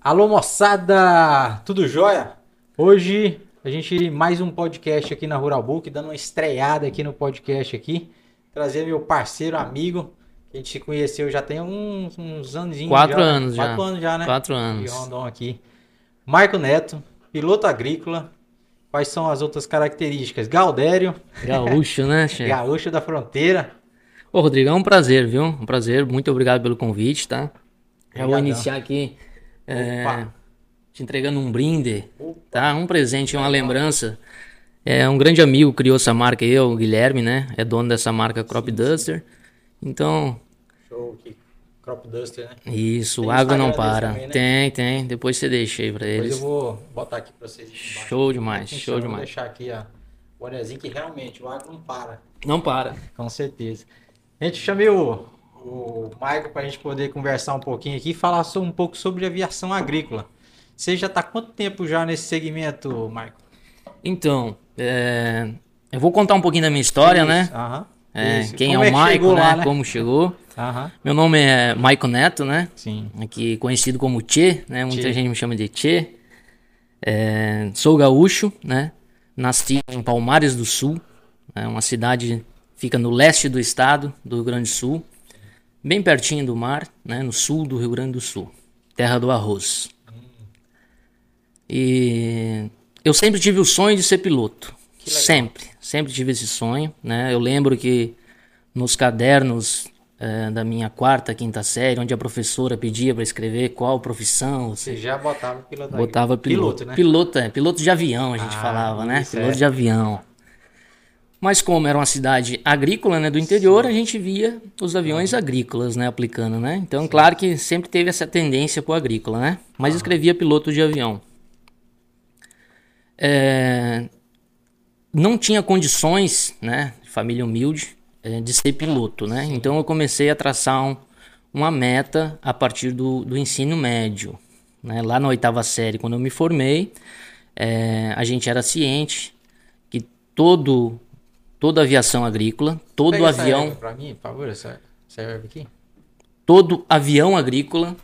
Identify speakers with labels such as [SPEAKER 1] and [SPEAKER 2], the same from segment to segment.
[SPEAKER 1] Alô moçada, tudo jóia? Hoje a gente mais um podcast aqui na Rural Book, dando uma estreada aqui no podcast aqui, trazer meu parceiro, amigo, que a gente se conheceu já tem uns, uns anos.
[SPEAKER 2] Quatro
[SPEAKER 1] já,
[SPEAKER 2] anos já.
[SPEAKER 1] Quatro anos já, né?
[SPEAKER 2] Quatro anos.
[SPEAKER 1] De Rondon aqui. Marco Neto, piloto agrícola. Quais são as outras características? Galdério,
[SPEAKER 2] Gaúcho, né, chefe?
[SPEAKER 1] gaúcho da fronteira.
[SPEAKER 2] Ô, Rodrigo, é um prazer, viu? Um prazer. Muito obrigado pelo convite, tá? Já vou
[SPEAKER 1] Obrigadão.
[SPEAKER 2] iniciar aqui é,
[SPEAKER 1] Opa.
[SPEAKER 2] te entregando um brinde, tá? Um presente, uma lembrança. É um grande amigo criou essa marca aí, o Guilherme, né? É dono dessa marca Crop Duster. Então,
[SPEAKER 1] Show aqui. Crop Duster, né?
[SPEAKER 2] isso,
[SPEAKER 1] Tem
[SPEAKER 2] o água não para.
[SPEAKER 1] também, né?
[SPEAKER 2] Tem, tem. Depois você deixa aí pra
[SPEAKER 1] Depois
[SPEAKER 2] eles.
[SPEAKER 1] eu vou botar aqui pra vocês. embaixo.
[SPEAKER 2] Show demais, show
[SPEAKER 1] Vou
[SPEAKER 2] demais.
[SPEAKER 1] deixar aqui ó, o bonezinho que realmente o agro não para.
[SPEAKER 2] Não para.
[SPEAKER 1] Com certeza. Gente, chamei o, o Michael para a gente poder conversar um pouquinho aqui e falar só um pouco sobre aviação agrícola. Você já está quanto tempo já nesse segmento, Michael?
[SPEAKER 2] Então, é, eu vou contar um pouquinho da minha história, né?
[SPEAKER 1] Isso, Aham.
[SPEAKER 2] É, quem
[SPEAKER 1] Como
[SPEAKER 2] é o
[SPEAKER 1] que
[SPEAKER 2] Maico,
[SPEAKER 1] chegou
[SPEAKER 2] né?
[SPEAKER 1] lá, né?
[SPEAKER 2] Como chegou.
[SPEAKER 1] Aham.
[SPEAKER 2] Meu nome é Maico Neto, né?
[SPEAKER 1] Sim.
[SPEAKER 2] Aqui conhecido como Tchê, né? Muita
[SPEAKER 1] Tchê.
[SPEAKER 2] gente me chama de Tchê. É, sou gaúcho, né? Nasci em Palmares do Sul, é uma cidade fica no leste do estado do Rio Grande do Sul, bem pertinho do mar, né? No sul do Rio Grande do Sul, terra do arroz. E eu sempre tive o sonho de ser piloto, sempre, sempre tive esse sonho, né? Eu lembro que nos cadernos eh, da minha quarta, quinta série, onde a professora pedia para escrever qual profissão, você
[SPEAKER 1] Você já botava piloto
[SPEAKER 2] botava
[SPEAKER 1] agrícola.
[SPEAKER 2] piloto.
[SPEAKER 1] né?
[SPEAKER 2] Piloto, é, piloto de avião, a gente
[SPEAKER 1] Ah,
[SPEAKER 2] falava, né? Piloto
[SPEAKER 1] é.
[SPEAKER 2] de avião. Mas como era uma cidade agrícola, né, do interior, a gente via os aviões agrícolas, né, aplicando, né? Então, claro que sempre teve essa tendência pro agrícola, né? Mas escrevia piloto de avião. É, Não tinha condições, né, família humilde, é, de ser piloto, né? Então eu comecei a traçar um- uma meta a partir do, do ensino médio, né? Lá na oitava série, quando eu me formei, é, a gente era ciente que todo toda aviação agrícola, todo
[SPEAKER 1] Pega
[SPEAKER 2] avião,
[SPEAKER 1] Pra mim, por favor, essa, essa erva aqui.
[SPEAKER 2] todo avião agrícola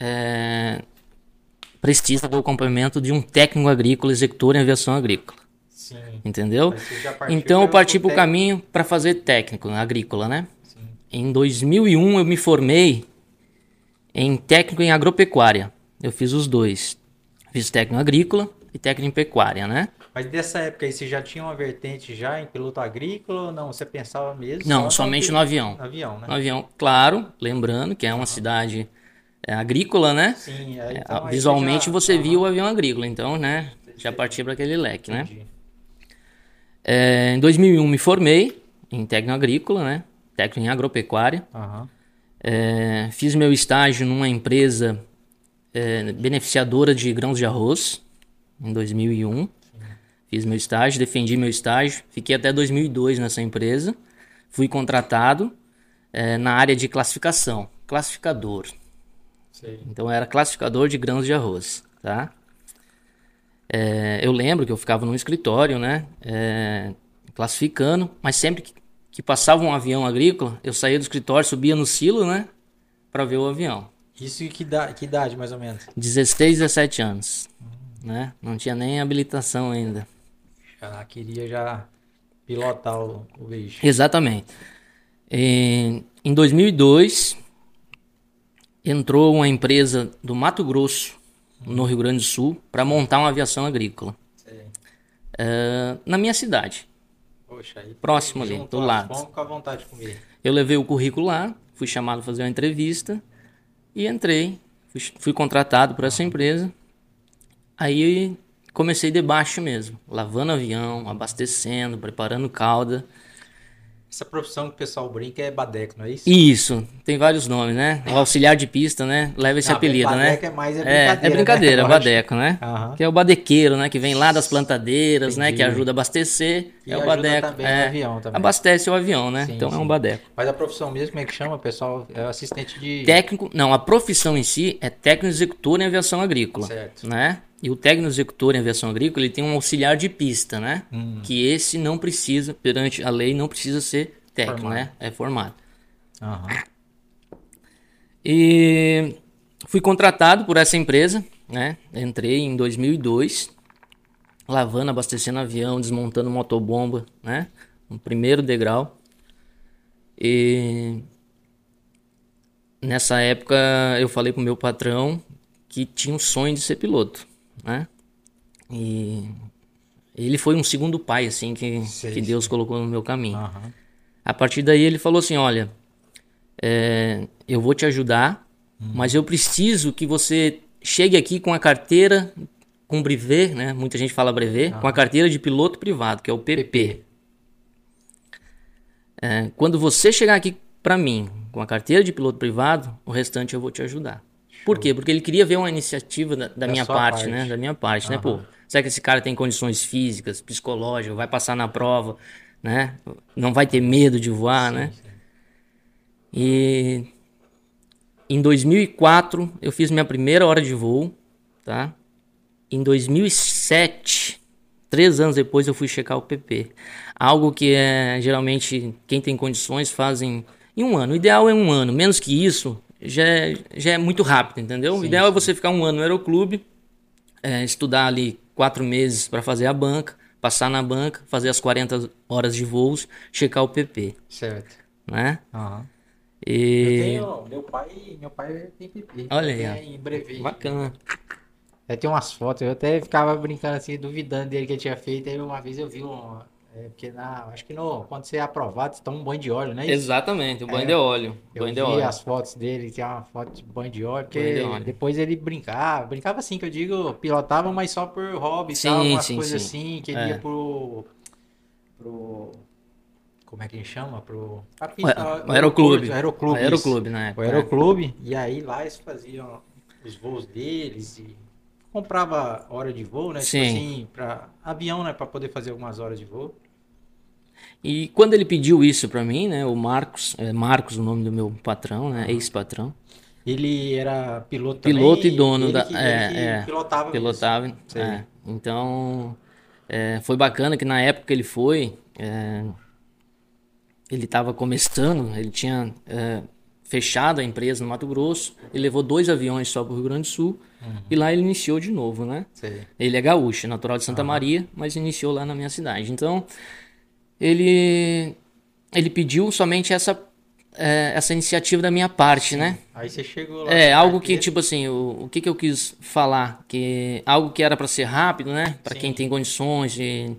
[SPEAKER 2] é, precisa do acompanhamento de um técnico agrícola executor em aviação agrícola,
[SPEAKER 1] Sim.
[SPEAKER 2] entendeu? Então eu parti para o caminho para fazer técnico né, agrícola, né? Em 2001 eu me formei em técnico em agropecuária. Eu fiz os dois. Fiz técnico agrícola e técnico em pecuária, né?
[SPEAKER 1] Mas dessa época aí, você já tinha uma vertente já em piloto agrícola ou não? Você pensava mesmo?
[SPEAKER 2] Não, somente no avião.
[SPEAKER 1] No avião, né?
[SPEAKER 2] No avião, claro, lembrando que é uma cidade é, agrícola, né?
[SPEAKER 1] Sim, aí,
[SPEAKER 2] É,
[SPEAKER 1] então, aí
[SPEAKER 2] visualmente
[SPEAKER 1] já-
[SPEAKER 2] você
[SPEAKER 1] Aham,
[SPEAKER 2] viu o avião agrícola, então, né? Já partia para aquele leque, né?
[SPEAKER 1] entendi.
[SPEAKER 2] É, em 2001 me formei em técnico agrícola, né? Técnico em agropecuária. É, fiz meu estágio numa empresa é, beneficiadora de grãos de arroz em 2001. Fiz meu estágio, defendi meu estágio, fiquei até 2002 nessa empresa. Fui contratado é, na área de classificação, classificador.
[SPEAKER 1] Sei.
[SPEAKER 2] Então era classificador de grãos de arroz, tá? É, eu lembro que eu ficava num escritório, né? é, classificando, mas sempre que, que passava um avião agrícola, eu saía do escritório, subia no silo, né? Pra ver o avião.
[SPEAKER 1] Isso e que, da, que idade, mais ou menos?
[SPEAKER 2] 16, 17 anos, né? Não tinha nem habilitação ainda.
[SPEAKER 1] Já queria já pilotar o, o bicho.
[SPEAKER 2] Exatamente. Em, em 2002, entrou uma empresa do Mato Grosso, no Rio Grande do Sul, para montar uma aviação agrícola. Eh, na minha cidade.
[SPEAKER 1] Poxa, aí.
[SPEAKER 2] Próximo ali, do lado.
[SPEAKER 1] com a vontade de comer.
[SPEAKER 2] Eu levei o currículo lá, fui chamado a fazer uma entrevista e entrei. Fui, fui contratado por essa empresa. Aí comecei de baixo mesmo, lavando avião, abastecendo, preparando calda.
[SPEAKER 1] Essa profissão que o pessoal brinca é badeco, não é isso?
[SPEAKER 2] Isso, tem vários nomes, né? O auxiliar de pista, né? Leva esse
[SPEAKER 1] Não,
[SPEAKER 2] apelido, né?
[SPEAKER 1] badeco é mais é
[SPEAKER 2] É,
[SPEAKER 1] brincadeira,
[SPEAKER 2] é brincadeira,
[SPEAKER 1] né?
[SPEAKER 2] é badeco, né?
[SPEAKER 1] Aham.
[SPEAKER 2] Que é o badequeiro, né? Que vem lá das plantadeiras, né? Que
[SPEAKER 1] Entendi.
[SPEAKER 2] ajuda a abastecer.
[SPEAKER 1] E
[SPEAKER 2] é o badeco.
[SPEAKER 1] também
[SPEAKER 2] é,
[SPEAKER 1] avião também.
[SPEAKER 2] Abastece o avião, né?
[SPEAKER 1] Sim,
[SPEAKER 2] então é
[SPEAKER 1] sim.
[SPEAKER 2] um badeco.
[SPEAKER 1] Mas a profissão mesmo, como é que chama, pessoal? É assistente de.
[SPEAKER 2] Técnico, não, a profissão em si é técnico executor em aviação agrícola,
[SPEAKER 1] Certo.
[SPEAKER 2] né? E o técnico executor em aviação agrícola, ele tem um auxiliar de pista, né?
[SPEAKER 1] Hum.
[SPEAKER 2] Que esse não precisa, perante a lei, não precisa ser técnico,
[SPEAKER 1] Formado.
[SPEAKER 2] né? É formado.
[SPEAKER 1] Aham.
[SPEAKER 2] E fui contratado por essa empresa, né? Entrei em 2002, lavando, abastecendo avião, desmontando motobomba, né? No primeiro degrau. E nessa época eu falei pro meu patrão que tinha um sonho de ser piloto, né? E ele foi um segundo pai, assim, que, sei, que Deus sei. colocou no meu caminho. Uhum. A partir daí ele falou assim, olha, é, eu vou te ajudar, uhum. mas eu preciso que você chegue aqui com a carteira, com brevet, né? Muita gente fala brevet, com a carteira de piloto privado, que é o PP. PP. É, quando você chegar aqui para mim com a carteira de piloto privado, o restante eu vou te ajudar. Por quê? Porque ele queria ver uma iniciativa da, da minha parte, parte, né? Da minha parte, uhum. né? Pô, será que esse cara tem condições físicas, psicológicas, vai passar na prova, né? Não vai ter medo de voar, sim, né? Sim. E em 2004 eu fiz minha primeira hora de voo, tá? Em 2007 Três anos depois eu fui checar o PP. Algo que é geralmente quem tem condições fazem em um ano. O ideal é um ano. Menos que isso, já é, já é muito rápido, entendeu? Sim, o ideal é sim. é você ficar um ano no aeroclube, é, estudar ali quatro meses para fazer a banca, passar na banca, fazer as 40 horas de voos, checar o PP.
[SPEAKER 1] Certo.
[SPEAKER 2] Né?
[SPEAKER 1] Uhum. E... Eu tenho, meu pai, meu pai tem PP.
[SPEAKER 2] Olha aí.
[SPEAKER 1] Em breve.
[SPEAKER 2] Bacana.
[SPEAKER 1] Aí tem umas fotos, eu até ficava brincando assim, duvidando dele que ele tinha feito. Aí uma vez eu vi um. É, porque na, acho que no, quando você é aprovado, você toma um banho de óleo, né?
[SPEAKER 2] Exatamente, um banho é, de óleo.
[SPEAKER 1] Eu
[SPEAKER 2] banho
[SPEAKER 1] vi
[SPEAKER 2] de óleo.
[SPEAKER 1] as fotos dele, tinha uma foto de banho de óleo, porque de óleo. depois ele brincava, brincava assim, que eu digo, pilotava, mas só por hobby
[SPEAKER 2] sim,
[SPEAKER 1] tal,
[SPEAKER 2] umas
[SPEAKER 1] coisas
[SPEAKER 2] sim.
[SPEAKER 1] assim, que ele é. ia pro. pro como é que ele chama? Pro. A
[SPEAKER 2] pista, o aeroclube.
[SPEAKER 1] O aeroclube.
[SPEAKER 2] Aeroclube, né?
[SPEAKER 1] O aeroclube. E aí lá eles faziam os voos deles e comprava hora de voo, né? Tipo
[SPEAKER 2] Sim.
[SPEAKER 1] Tipo assim, para avião, né? Para poder fazer algumas horas de voo.
[SPEAKER 2] E quando ele pediu isso para mim, né? O Marcos, é Marcos o nome do meu patrão, né? Ex-patrão.
[SPEAKER 1] Ele era piloto
[SPEAKER 2] Piloto
[SPEAKER 1] também,
[SPEAKER 2] e dono da.
[SPEAKER 1] Que,
[SPEAKER 2] é, é,
[SPEAKER 1] pilotava.
[SPEAKER 2] Pilotava. É. Então, é, foi bacana que na época que ele foi, é, ele estava começando, ele tinha é, fechado a empresa no Mato Grosso, ele levou dois aviões só para o Rio Grande do Sul uhum. e lá ele iniciou de novo, né? Ele é gaúcho, natural de Santa uhum. Maria, mas iniciou lá na minha cidade. Então, ele ele pediu somente essa é, essa iniciativa da minha parte, né?
[SPEAKER 1] Aí você chegou lá.
[SPEAKER 2] É, algo que, tipo assim, o, o que, que eu quis falar? que Algo que era para ser rápido, né? Para quem tem condições de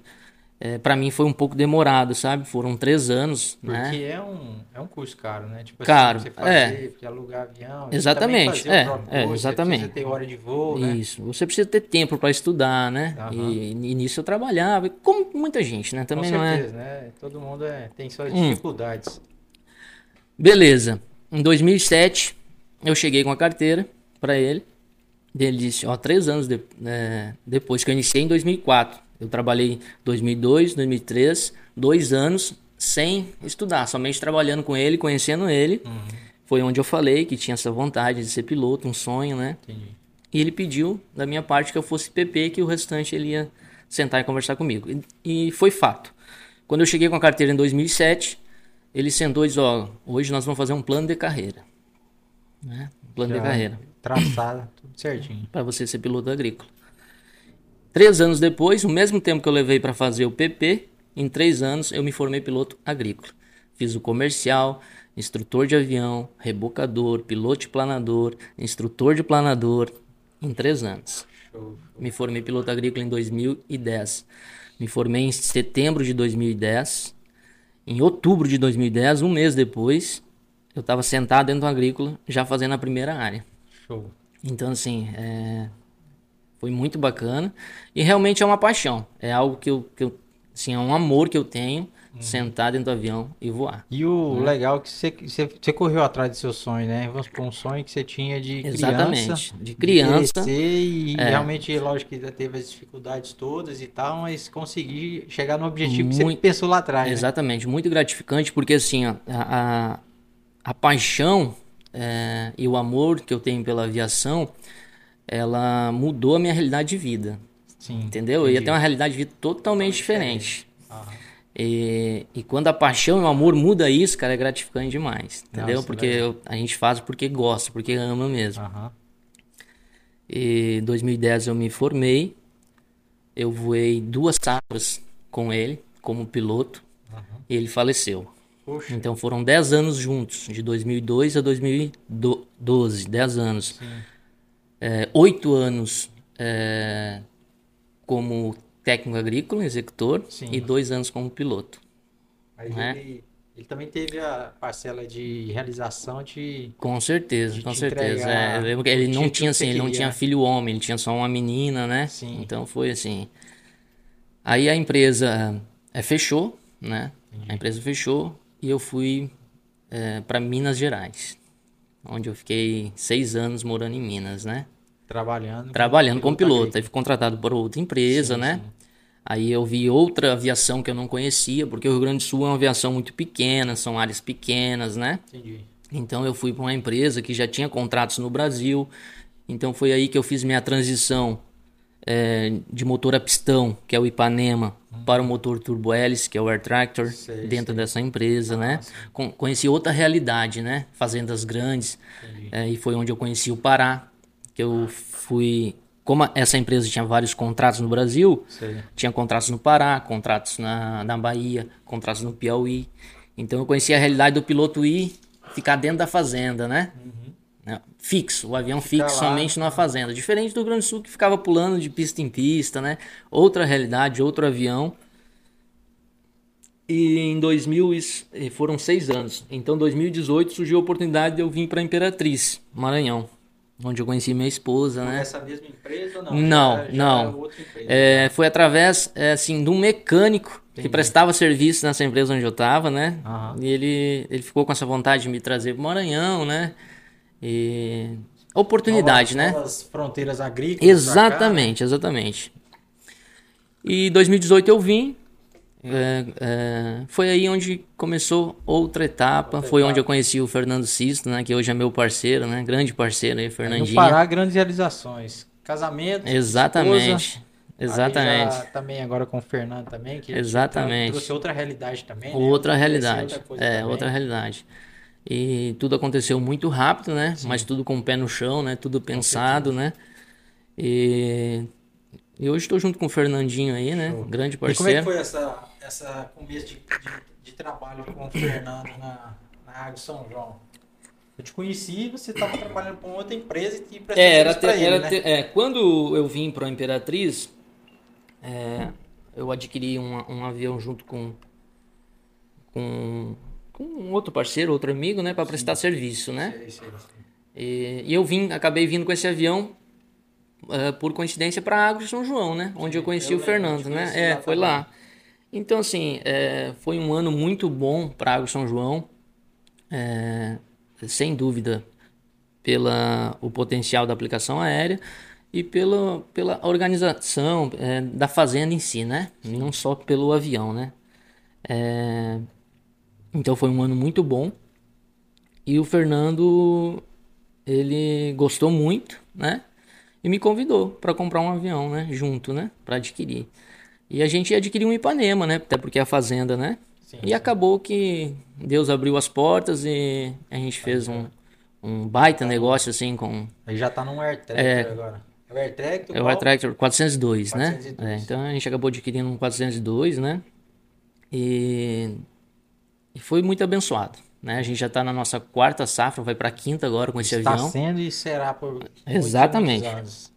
[SPEAKER 2] é, para mim foi um pouco demorado, sabe? Foram três anos,
[SPEAKER 1] Porque
[SPEAKER 2] né?
[SPEAKER 1] Porque é um, é um curso caro, né?
[SPEAKER 2] Tipo caro,
[SPEAKER 1] assim, você fazer, é. alugar avião.
[SPEAKER 2] Exatamente, é, é, exatamente.
[SPEAKER 1] Você precisa ter hora de voo, né?
[SPEAKER 2] Isso, você precisa ter tempo para estudar, né? Uhum. E, e, nisso eu trabalhava, como muita gente, né? Também
[SPEAKER 1] Com
[SPEAKER 2] certeza,
[SPEAKER 1] não é... né? Todo mundo é, tem suas hum. dificuldades.
[SPEAKER 2] Beleza. Em 2007, eu cheguei com a carteira para ele. Ele disse, ó, três anos de, é, depois que eu iniciei em 2004. Eu trabalhei 2002, 2003, dois anos sem estudar, somente trabalhando com ele, conhecendo ele. Uhum. Foi onde eu falei que tinha essa vontade de ser piloto, um sonho, né?
[SPEAKER 1] Entendi.
[SPEAKER 2] E ele pediu da minha parte que eu fosse PP, que o restante ele ia sentar e conversar comigo. E, e foi fato. Quando eu cheguei com a carteira em 2007, ele sentou e disse: Ó, hoje nós vamos fazer um plano de carreira. Né? Um plano Já de carreira.
[SPEAKER 1] Traçado, tudo certinho.
[SPEAKER 2] Para você ser piloto agrícola. Três anos depois, o mesmo tempo que eu levei para fazer o PP, em três anos eu me formei piloto agrícola. Fiz o comercial, instrutor de avião, rebocador, piloto de planador, instrutor de planador, em três anos. Me formei piloto agrícola em 2010. Me formei em setembro de 2010. Em outubro de 2010, um mês depois, eu estava sentado dentro do agrícola, já fazendo a primeira área.
[SPEAKER 1] Show.
[SPEAKER 2] Então, assim, é, foi muito bacana. E realmente é uma paixão. É algo que eu, que eu assim, é um amor que eu tenho uhum. sentar dentro do avião e voar.
[SPEAKER 1] E o né? legal é que você, você, você, correu atrás do seu sonho, né? Vamos supor, um sonho que você tinha de
[SPEAKER 2] Exatamente.
[SPEAKER 1] criança.
[SPEAKER 2] De criança.
[SPEAKER 1] De e é. realmente, lógico que teve as dificuldades todas e tal, mas conseguir chegar no objetivo muito, que você pensou lá atrás.
[SPEAKER 2] Né? Exatamente. Né? Muito gratificante, porque assim, a, a, a paixão é, e o amor que eu tenho pela aviação ela mudou a minha realidade de vida.
[SPEAKER 1] Sim,
[SPEAKER 2] entendeu? Entendi. Eu ia ter uma realidade de vida totalmente diferente. E, e, quando a paixão e o amor muda isso, cara, é gratificante demais. Entendeu? Nossa, porque eu, a gente faz porque gosta, porque ama mesmo.
[SPEAKER 1] Uhum.
[SPEAKER 2] E 2010 eu me formei. Eu voei duas safras com ele como piloto e ele faleceu.
[SPEAKER 1] Poxa,
[SPEAKER 2] Então foram 10 anos juntos, de 2002 a 2012, 10 anos.
[SPEAKER 1] sim.
[SPEAKER 2] É, Oito anos é, como técnico agrícola, executor,
[SPEAKER 1] Sim.
[SPEAKER 2] e dois anos como piloto.
[SPEAKER 1] Mas
[SPEAKER 2] né?
[SPEAKER 1] ele, ele também teve a parcela de realização de.
[SPEAKER 2] Com certeza,
[SPEAKER 1] De
[SPEAKER 2] com
[SPEAKER 1] te
[SPEAKER 2] certeza. É, ele não tinha assim, ele não tinha filho homem, ele tinha só uma menina, né?
[SPEAKER 1] Sim.
[SPEAKER 2] Então foi assim. Aí a empresa é, fechou, né? A empresa fechou e eu fui para Minas Gerais, onde eu fiquei seis anos morando em Minas, né?
[SPEAKER 1] Trabalhando.
[SPEAKER 2] Trabalhando como piloto. Aí fui contratado por outra empresa,
[SPEAKER 1] Sim,
[SPEAKER 2] né?
[SPEAKER 1] sim.
[SPEAKER 2] Aí eu vi outra aviação que eu não conhecia, porque o Rio Grande do Sul é uma aviação muito pequena, são áreas pequenas, né?
[SPEAKER 1] Entendi.
[SPEAKER 2] Então eu fui para uma empresa que já tinha contratos no Brasil. Então foi aí que eu fiz minha transição é, de motor a pistão, que é o Ipanema, para o motor turbo hélice, que é o Air Tractor,
[SPEAKER 1] Uhum. Sei,
[SPEAKER 2] dentro
[SPEAKER 1] sei.
[SPEAKER 2] dessa empresa, né? Con- conheci outra realidade, né? Fazendas grandes. É, e foi onde eu conheci o Pará, que eu fui. Como essa empresa tinha vários contratos no Brasil,
[SPEAKER 1] Sei.
[SPEAKER 2] tinha contratos no Pará, contratos na, na Bahia, contratos no Piauí. Então eu conhecia a realidade do piloto ir ficar dentro da fazenda, né? Né? Fixo, o avião fixo
[SPEAKER 1] lá,
[SPEAKER 2] somente numa fazenda. Diferente do Grande Sul que ficava pulando de pista em pista, né? Outra realidade, outro avião. E em 2000 isso- e foram seis anos. Então, em 2018 surgiu a oportunidade de eu vir para Imperatriz, Maranhão, onde eu conheci minha esposa, né?
[SPEAKER 1] Nessa mesma empresa ou não?
[SPEAKER 2] Não,
[SPEAKER 1] Já- já
[SPEAKER 2] não.
[SPEAKER 1] era outra empresa.
[SPEAKER 2] É, foi através, é, assim, de um mecânico que prestava serviço nessa empresa onde eu estava, né?
[SPEAKER 1] Aham.
[SPEAKER 2] E ele, ele ficou com essa vontade de me trazer para Maranhão, né? E oportunidade,
[SPEAKER 1] Novas-
[SPEAKER 2] né?
[SPEAKER 1] novas fronteiras agrícolas.
[SPEAKER 2] Exatamente, exatamente. E 2018 eu vim. é, é, foi aí onde começou outra etapa. foi onde eu conheci o Fernando Sisto, né? Que hoje é meu parceiro, né? Grande parceiro aí,
[SPEAKER 1] No
[SPEAKER 2] Fernandinho.
[SPEAKER 1] Pará, grandes realizações. Casamento.
[SPEAKER 2] Exatamente.
[SPEAKER 1] esposa.
[SPEAKER 2] Exatamente.
[SPEAKER 1] Já também agora com o Fernando também, que
[SPEAKER 2] Exatamente.
[SPEAKER 1] trouxe outra realidade também. né?
[SPEAKER 2] Outra realidade.
[SPEAKER 1] outra
[SPEAKER 2] é,
[SPEAKER 1] também.
[SPEAKER 2] outra realidade. E tudo aconteceu muito rápido, né? Mas tudo com o pé no chão, né? Tudo pensado, né? E, e hoje estou junto com o Fernandinho aí, né? Grande
[SPEAKER 1] E como é que
[SPEAKER 2] parceiro.
[SPEAKER 1] foi essa, essa começo de, de, de trabalho com o Fernando na, na Água São João? Eu te conheci e você estava trabalhando com outra empresa e prestou
[SPEAKER 2] É, era, te-
[SPEAKER 1] ele,
[SPEAKER 2] era
[SPEAKER 1] né?
[SPEAKER 2] te- é, quando eu vim para a Imperatriz, é, eu adquiri um, um avião junto com, com, com um outro parceiro, outro amigo, né? Para prestar serviço, né?
[SPEAKER 1] Sei, sei, sei.
[SPEAKER 2] E, e eu vim, acabei vindo com esse avião eh, por coincidência para Água de São João, né? Onde eu conheci
[SPEAKER 1] eu
[SPEAKER 2] o Fernando, né? É,
[SPEAKER 1] lá
[SPEAKER 2] foi lá. Então, assim, eh, foi um ano muito bom para Água de São João. eh, sem dúvida, pela o potencial da aplicação aérea e pela, pela organização eh, da fazenda em si, né? Não só pelo avião, né? Eh, então foi um ano muito bom. E o Fernando, ele gostou muito, né? E me convidou para comprar um avião, né? Junto, né? Para adquirir. E a gente adquiriu um Ipanema, né? Até porque é a fazenda, né?
[SPEAKER 1] Sim,
[SPEAKER 2] e acabou que Deus abriu as portas e a gente fez um, um baita negócio assim com
[SPEAKER 1] Aí já tá num Air Tractor agora. É o Air Tractor?
[SPEAKER 2] é o? Air Tractor 402, né?
[SPEAKER 1] 402.
[SPEAKER 2] É, então a gente acabou adquirindo um 402, né? E, e foi muito abençoado, né? A gente já está na nossa quarta safra, vai para quinta agora com esse
[SPEAKER 1] Está
[SPEAKER 2] avião.
[SPEAKER 1] sendo e será por
[SPEAKER 2] Exatamente.
[SPEAKER 1] anos.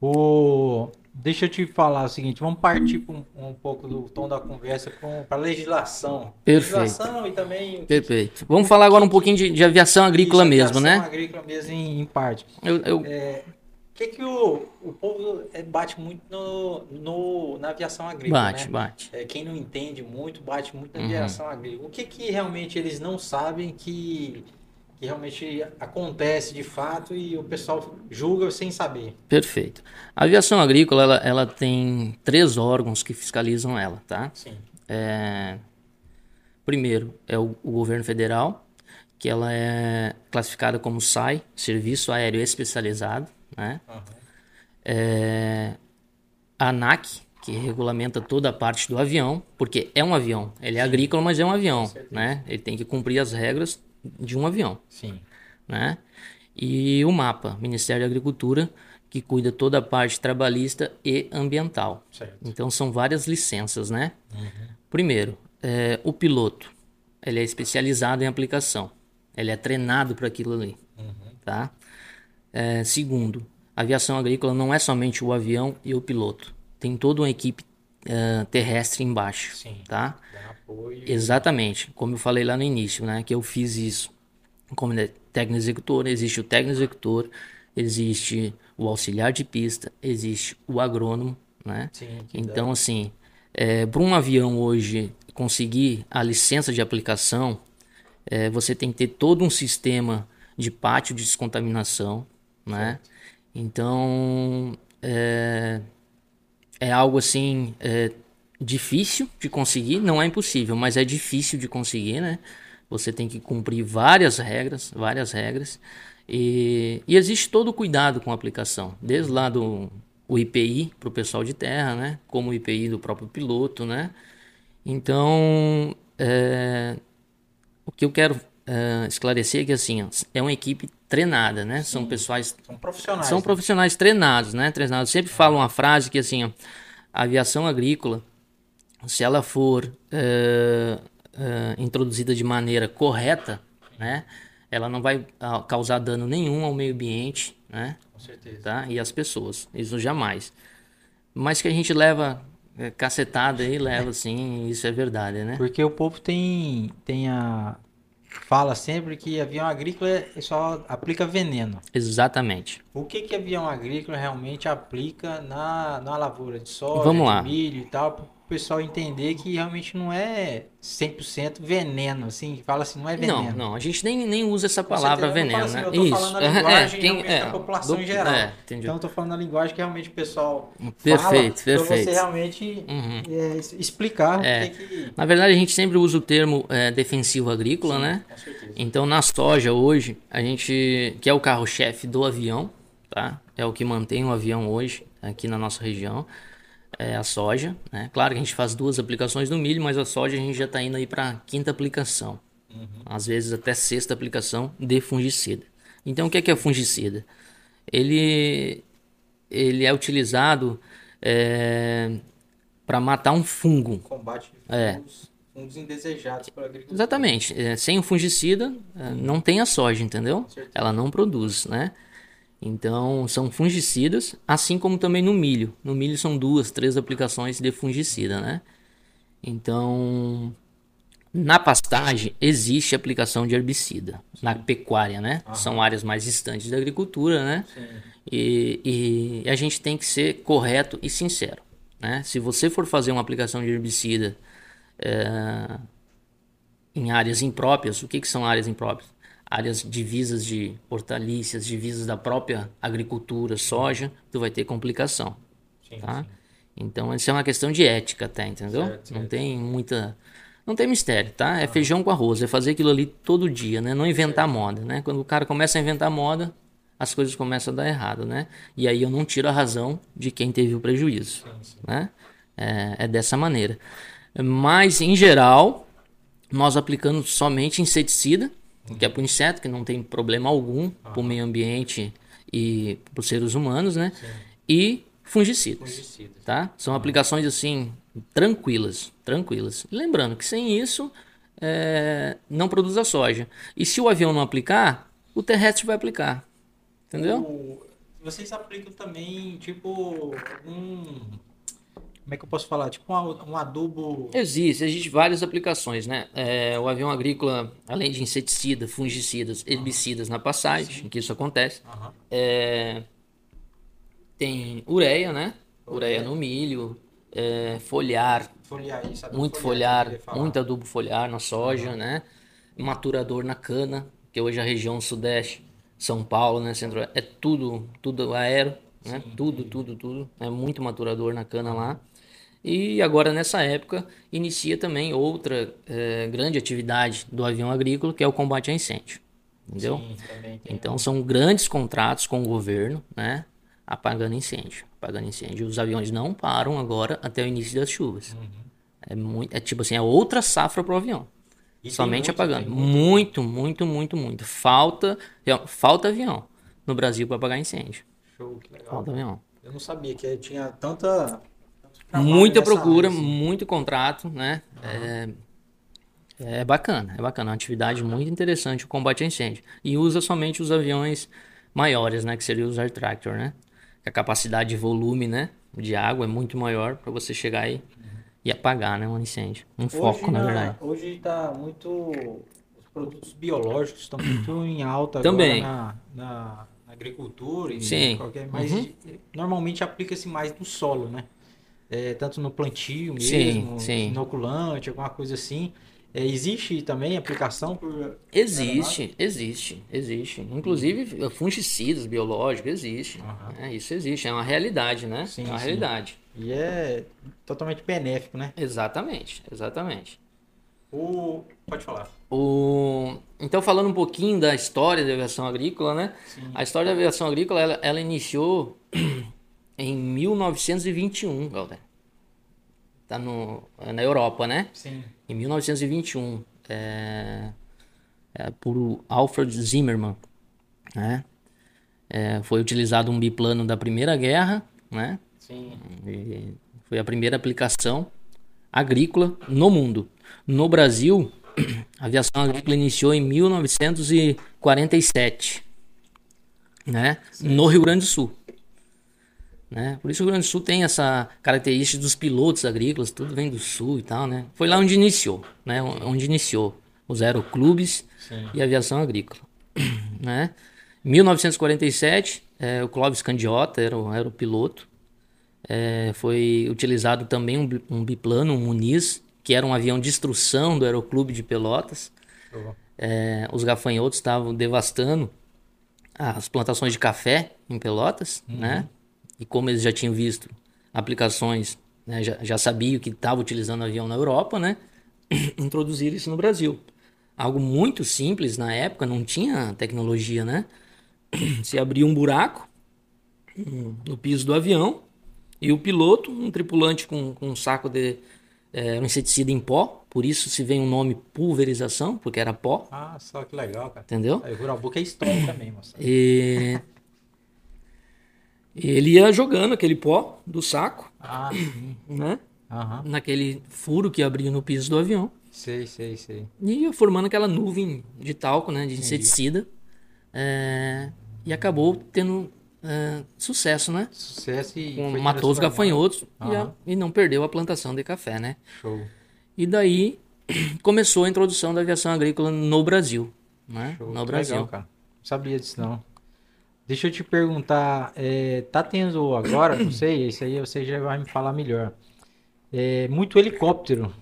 [SPEAKER 1] O... Deixa eu te falar o seguinte, vamos partir um, um pouco do tom da conversa para legislação.
[SPEAKER 2] Perfeito.
[SPEAKER 1] Legislação e também
[SPEAKER 2] Perfeito. Vamos falar agora um pouquinho de, de aviação agrícola
[SPEAKER 1] Isso,
[SPEAKER 2] mesmo,
[SPEAKER 1] aviação
[SPEAKER 2] né?
[SPEAKER 1] agrícola mesmo em, em parte.
[SPEAKER 2] Eu, eu-
[SPEAKER 1] O que que o, o povo é, bate muito no, no- na aviação agrícola,
[SPEAKER 2] bate,
[SPEAKER 1] né?
[SPEAKER 2] bate.
[SPEAKER 1] É, quem não entende muito, bate muito na
[SPEAKER 2] Uhum.
[SPEAKER 1] aviação agrícola. O que que realmente eles não sabem que, que realmente acontece de fato e o pessoal julga sem saber?
[SPEAKER 2] Perfeito. A aviação agrícola, ela, ela tem três órgãos que fiscalizam ela, tá?
[SPEAKER 1] Sim.
[SPEAKER 2] É, Primeiro é o, o governo federal, que ela é classificada como SAI, Serviço Aéreo Especializado, né?
[SPEAKER 1] Aham.
[SPEAKER 2] É, a ANAC, que regulamenta toda a parte do avião, porque é um avião, ele é agrícola, mas é um avião, né? Ele tem que cumprir as regras de um avião,
[SPEAKER 1] Sim.
[SPEAKER 2] né? e o MAPA, Ministério da Agricultura, que cuida toda a parte trabalhista e ambiental.
[SPEAKER 1] Certo.
[SPEAKER 2] Então são várias licenças, né? Primeiro, é, o piloto, ele é especializado em aplicação, ele é treinado para aquilo ali, tá? É, segundo, a aviação agrícola não é somente o avião e o piloto, tem toda uma equipe é, terrestre embaixo,
[SPEAKER 1] Sim.
[SPEAKER 2] tá?
[SPEAKER 1] Dá apoio.
[SPEAKER 2] Exatamente, como eu falei lá no início, né? Que eu fiz isso como né, técnico executor, existe o técnico executor, existe o auxiliar de pista, existe o agrônomo, né?
[SPEAKER 1] Sim,
[SPEAKER 2] Então, assim, para um avião hoje conseguir a licença de aplicação, é, você tem que ter todo um sistema de pátio de descontaminação, né? Então, é, é algo assim é, difícil de conseguir, não é impossível, mas é difícil de conseguir, né? Você tem que cumprir várias regras, várias regras, e, e existe todo o cuidado com a aplicação, desde lá do o IPI para o pessoal de terra, né? Como o IPI do próprio piloto, né? Então, é, o que eu quero é, esclarecer é que assim, ó, é uma equipe treinada, né? São pessoas
[SPEAKER 1] São profissionais.
[SPEAKER 2] são
[SPEAKER 1] né?
[SPEAKER 2] profissionais treinados, né? Treinados. Sempre falo uma frase que assim, ó, a aviação agrícola, se ela for eh, eh, introduzida de maneira correta, né? Ela não vai causar dano nenhum ao meio ambiente, né?
[SPEAKER 1] Com certeza.
[SPEAKER 2] Tá? E às pessoas. Isso jamais. Mas que a gente leva eh, cacetada aí, leva sim, isso é verdade, né?
[SPEAKER 1] Porque o povo tem, tem a. Fala sempre que avião agrícola é- só aplica veneno.
[SPEAKER 2] Exatamente.
[SPEAKER 1] O que que avião agrícola realmente aplica na, na lavoura de soja,
[SPEAKER 2] Vamos
[SPEAKER 1] de
[SPEAKER 2] lá.
[SPEAKER 1] milho e tal, o pessoal entender que realmente não é 100% veneno, assim, fala assim, não é veneno.
[SPEAKER 2] Não, não, a gente nem, nem usa essa palavra veneno,
[SPEAKER 1] falo
[SPEAKER 2] né?
[SPEAKER 1] assim, eu tô falando a linguagem
[SPEAKER 2] quem-
[SPEAKER 1] realmente da população
[SPEAKER 2] do-
[SPEAKER 1] em geral.
[SPEAKER 2] É.
[SPEAKER 1] Então eu tô falando a linguagem que realmente o pessoal
[SPEAKER 2] Perfeito,
[SPEAKER 1] fala, pra você
[SPEAKER 2] perfeito.
[SPEAKER 1] realmente
[SPEAKER 2] Uhum.
[SPEAKER 1] é, explicar
[SPEAKER 2] É.
[SPEAKER 1] o que que...
[SPEAKER 2] Na verdade, a gente sempre usa o termo é, defensivo agrícola, né?
[SPEAKER 1] Com certeza.
[SPEAKER 2] Então, na soja hoje, a gente, que é o carro-chefe do avião, tá? É o que mantém o avião hoje aqui na nossa região, é a soja, né? Claro que a gente faz duas aplicações no milho, mas a soja a gente já está indo aí para quinta aplicação, às vezes até sexta aplicação de fungicida. Então, o que é, que é fungicida? Ele, ele é utilizado para matar um fungo,
[SPEAKER 1] Combate de
[SPEAKER 2] É.
[SPEAKER 1] fungos, fungos indesejados para a agricultura.
[SPEAKER 2] Exatamente. É, sem o fungicida, é, não tem a soja, entendeu? Ela não produz, né? Então, são fungicidas, assim como também no milho. No milho são duas, três aplicações de fungicida, né? Então, na pastagem existe aplicação de herbicida. Na pecuária, né? São áreas mais distantes da agricultura, né? E, e a gente tem que ser correto e sincero, né? Se você for fazer uma aplicação de herbicida é, em áreas impróprias. O que, que são áreas impróprias? Áreas divisas de hortaliças, divisas da própria agricultura, soja, tu vai ter complicação,
[SPEAKER 1] Sim,
[SPEAKER 2] tá?
[SPEAKER 1] sim.
[SPEAKER 2] Então, isso é uma questão de ética até, entendeu?
[SPEAKER 1] Certo,
[SPEAKER 2] Não
[SPEAKER 1] certo.
[SPEAKER 2] tem muita... Não tem mistério, tá? É feijão com arroz, é fazer aquilo ali todo dia, né? Não inventar moda, né? Quando o cara começa a inventar moda, as coisas começam a dar errado, né? E aí eu não tiro a razão de quem teve o prejuízo, né? É, é dessa maneira. Mas, em geral, nós aplicamos somente inseticida, que é para o inseto, que não tem problema algum para o meio ambiente e para os seres humanos, né? E fungicidas,
[SPEAKER 1] Fungicida.
[SPEAKER 2] tá? São aplicações assim tranquilas, tranquilas. Lembrando que sem isso é, não produz a soja. E se o avião não aplicar, o terrestre vai aplicar, entendeu?
[SPEAKER 1] O- Vocês aplicam também, tipo, um... Como é que eu posso falar? Tipo um, um adubo...
[SPEAKER 2] Existe, existe várias aplicações, né? É, o avião agrícola, além de inseticida, fungicidas, herbicidas na passagem, que isso acontece,
[SPEAKER 1] Aham.
[SPEAKER 2] é, tem ureia, né? Ureia no milho, é, foliar,
[SPEAKER 1] Folhear isso,
[SPEAKER 2] muito
[SPEAKER 1] queria falar.
[SPEAKER 2] muito adubo foliar na soja, né? Maturador na cana, que hoje a região sudeste, São Paulo, né? Centro, é tudo, tudo aero, né? tudo, tudo, tudo. É muito maturador na cana lá. E agora nessa época inicia também outra eh, grande atividade do avião agrícola, que é o combate a incêndio. Entendeu?
[SPEAKER 1] Sim, também.
[SPEAKER 2] Então são grandes contratos com o governo, né? Apagando incêndio. Apagando incêndio. Os aviões não param agora até o início das chuvas. É muito, é tipo assim, é outra safra pro avião.
[SPEAKER 1] E
[SPEAKER 2] Somente
[SPEAKER 1] muito,
[SPEAKER 2] apagando. Muito, muito, muito, muito. Falta, falta avião no Brasil para apagar incêndio.
[SPEAKER 1] Show, que legal.
[SPEAKER 2] Falta avião.
[SPEAKER 1] Eu não sabia que tinha tanta.
[SPEAKER 2] Muita procura,
[SPEAKER 1] área, assim.
[SPEAKER 2] muito contrato, né? É, é bacana, é bacana. É uma atividade muito interessante o combate a incêndio. E usa somente os aviões maiores, né? Que seriam os air tractor, né? A capacidade de volume, né? De água é muito maior para você chegar aí e apagar, né? Um incêndio. Um foco, na verdade.
[SPEAKER 1] Hoje tá muito. Os produtos biológicos estão muito em alta
[SPEAKER 2] Também.
[SPEAKER 1] agora na, na- na agricultura e
[SPEAKER 2] Sim.
[SPEAKER 1] qualquer. Mas
[SPEAKER 2] Uhum.
[SPEAKER 1] normalmente aplica-se mais no solo, né? É, tanto no plantio
[SPEAKER 2] Sim,
[SPEAKER 1] mesmo,
[SPEAKER 2] sim.
[SPEAKER 1] inoculante, alguma coisa assim. É, existe também aplicação por.
[SPEAKER 2] Existe, existe, existe. Inclusive fungicidas biológicos, existe.
[SPEAKER 1] Aham.
[SPEAKER 2] né? Isso existe, é uma realidade, né?
[SPEAKER 1] Sim,
[SPEAKER 2] é uma
[SPEAKER 1] sim.
[SPEAKER 2] realidade.
[SPEAKER 1] E é totalmente benéfico, né?
[SPEAKER 2] Exatamente, exatamente.
[SPEAKER 1] O... Pode falar.
[SPEAKER 2] O... Então, falando um pouquinho da história da aviação agrícola, né?
[SPEAKER 1] Sim.
[SPEAKER 2] A história da aviação agrícola, ela, ela iniciou em 1921, galera. Tá no, é na Europa, né?
[SPEAKER 1] Sim.
[SPEAKER 2] Em 1921, é, é, por Alfred Zimmermann, né? É, foi utilizado um biplano da Primeira Guerra, né?
[SPEAKER 1] Sim.
[SPEAKER 2] E foi a primeira aplicação agrícola no mundo. No Brasil, a aviação agrícola iniciou em 1947, né? No Rio Grande do Sul. Né? Por isso o Rio Grande do Sul tem essa característica dos pilotos agrícolas, tudo vem do sul e tal, né? Foi lá onde iniciou, né? Onde iniciou os aeroclubes
[SPEAKER 1] Sim.
[SPEAKER 2] e a aviação agrícola, né? Em 1947, eh, o Clóvis Candiota era o, era o piloto. Eh, foi utilizado também um, um biplano, um Muniz, que era um avião de instrução do Aeroclube de Pelotas. Eh, os gafanhotos estavam devastando as plantações de café em Pelotas, né? E como eles já tinham visto aplicações, né, já, já sabiam que estava utilizando avião na Europa, né? Introduziram isso no Brasil. Algo muito simples na época, não tinha tecnologia, né? Se abria um buraco no piso do avião e o piloto, um tripulante com, com um saco de eh, um inseticida em pó, por isso se vem o nome pulverização, porque era pó,
[SPEAKER 1] Ah, só que legal, cara.
[SPEAKER 2] entendeu?
[SPEAKER 1] Aí o Book é história também, moça.
[SPEAKER 2] E ele ia jogando aquele pó do saco,
[SPEAKER 1] Ah, sim.
[SPEAKER 2] né?
[SPEAKER 1] Aham.
[SPEAKER 2] Naquele furo que abria no piso do avião.
[SPEAKER 1] Sei, sei, sei.
[SPEAKER 2] E ia formando aquela nuvem de talco, né? De inseticida. É, e acabou tendo é, sucesso, né?
[SPEAKER 1] Sucesso e.
[SPEAKER 2] Com- matou os gafanhotos e, a- e não perdeu a plantação de café, né?
[SPEAKER 1] Show.
[SPEAKER 2] E daí começou a introdução da aviação agrícola no Brasil, né?
[SPEAKER 1] Show.
[SPEAKER 2] No Brasil.
[SPEAKER 1] Legal, cara. Não sabia disso, não. Deixa eu te perguntar, é, tá tendo agora, não sei, isso aí você já vai me falar melhor. É, muito helicóptero.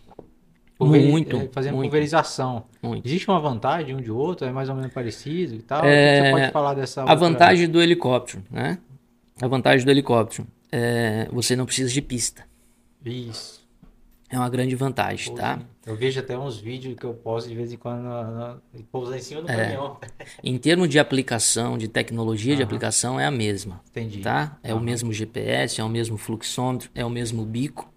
[SPEAKER 2] Muito,
[SPEAKER 1] é, fazendo
[SPEAKER 2] muito.
[SPEAKER 1] pulverização.
[SPEAKER 2] Muito.
[SPEAKER 1] Existe uma vantagem um de outro? É mais ou menos parecido e tal?
[SPEAKER 2] É,
[SPEAKER 1] você pode falar dessa
[SPEAKER 2] A
[SPEAKER 1] outra-
[SPEAKER 2] vantagem do helicóptero, né? A vantagem do helicóptero é você não precisa de pista.
[SPEAKER 1] Isso.
[SPEAKER 2] É uma grande vantagem, tá?
[SPEAKER 1] Eu vejo até uns vídeos que eu posto de vez em quando pousar em cima do
[SPEAKER 2] É.
[SPEAKER 1] caminhão.
[SPEAKER 2] Em termos de aplicação, de tecnologia de
[SPEAKER 1] Aham.
[SPEAKER 2] aplicação, é a mesma,
[SPEAKER 1] Entendi.
[SPEAKER 2] tá? É o
[SPEAKER 1] Aham.
[SPEAKER 2] mesmo GPS, é o mesmo fluxômetro, é o mesmo bico,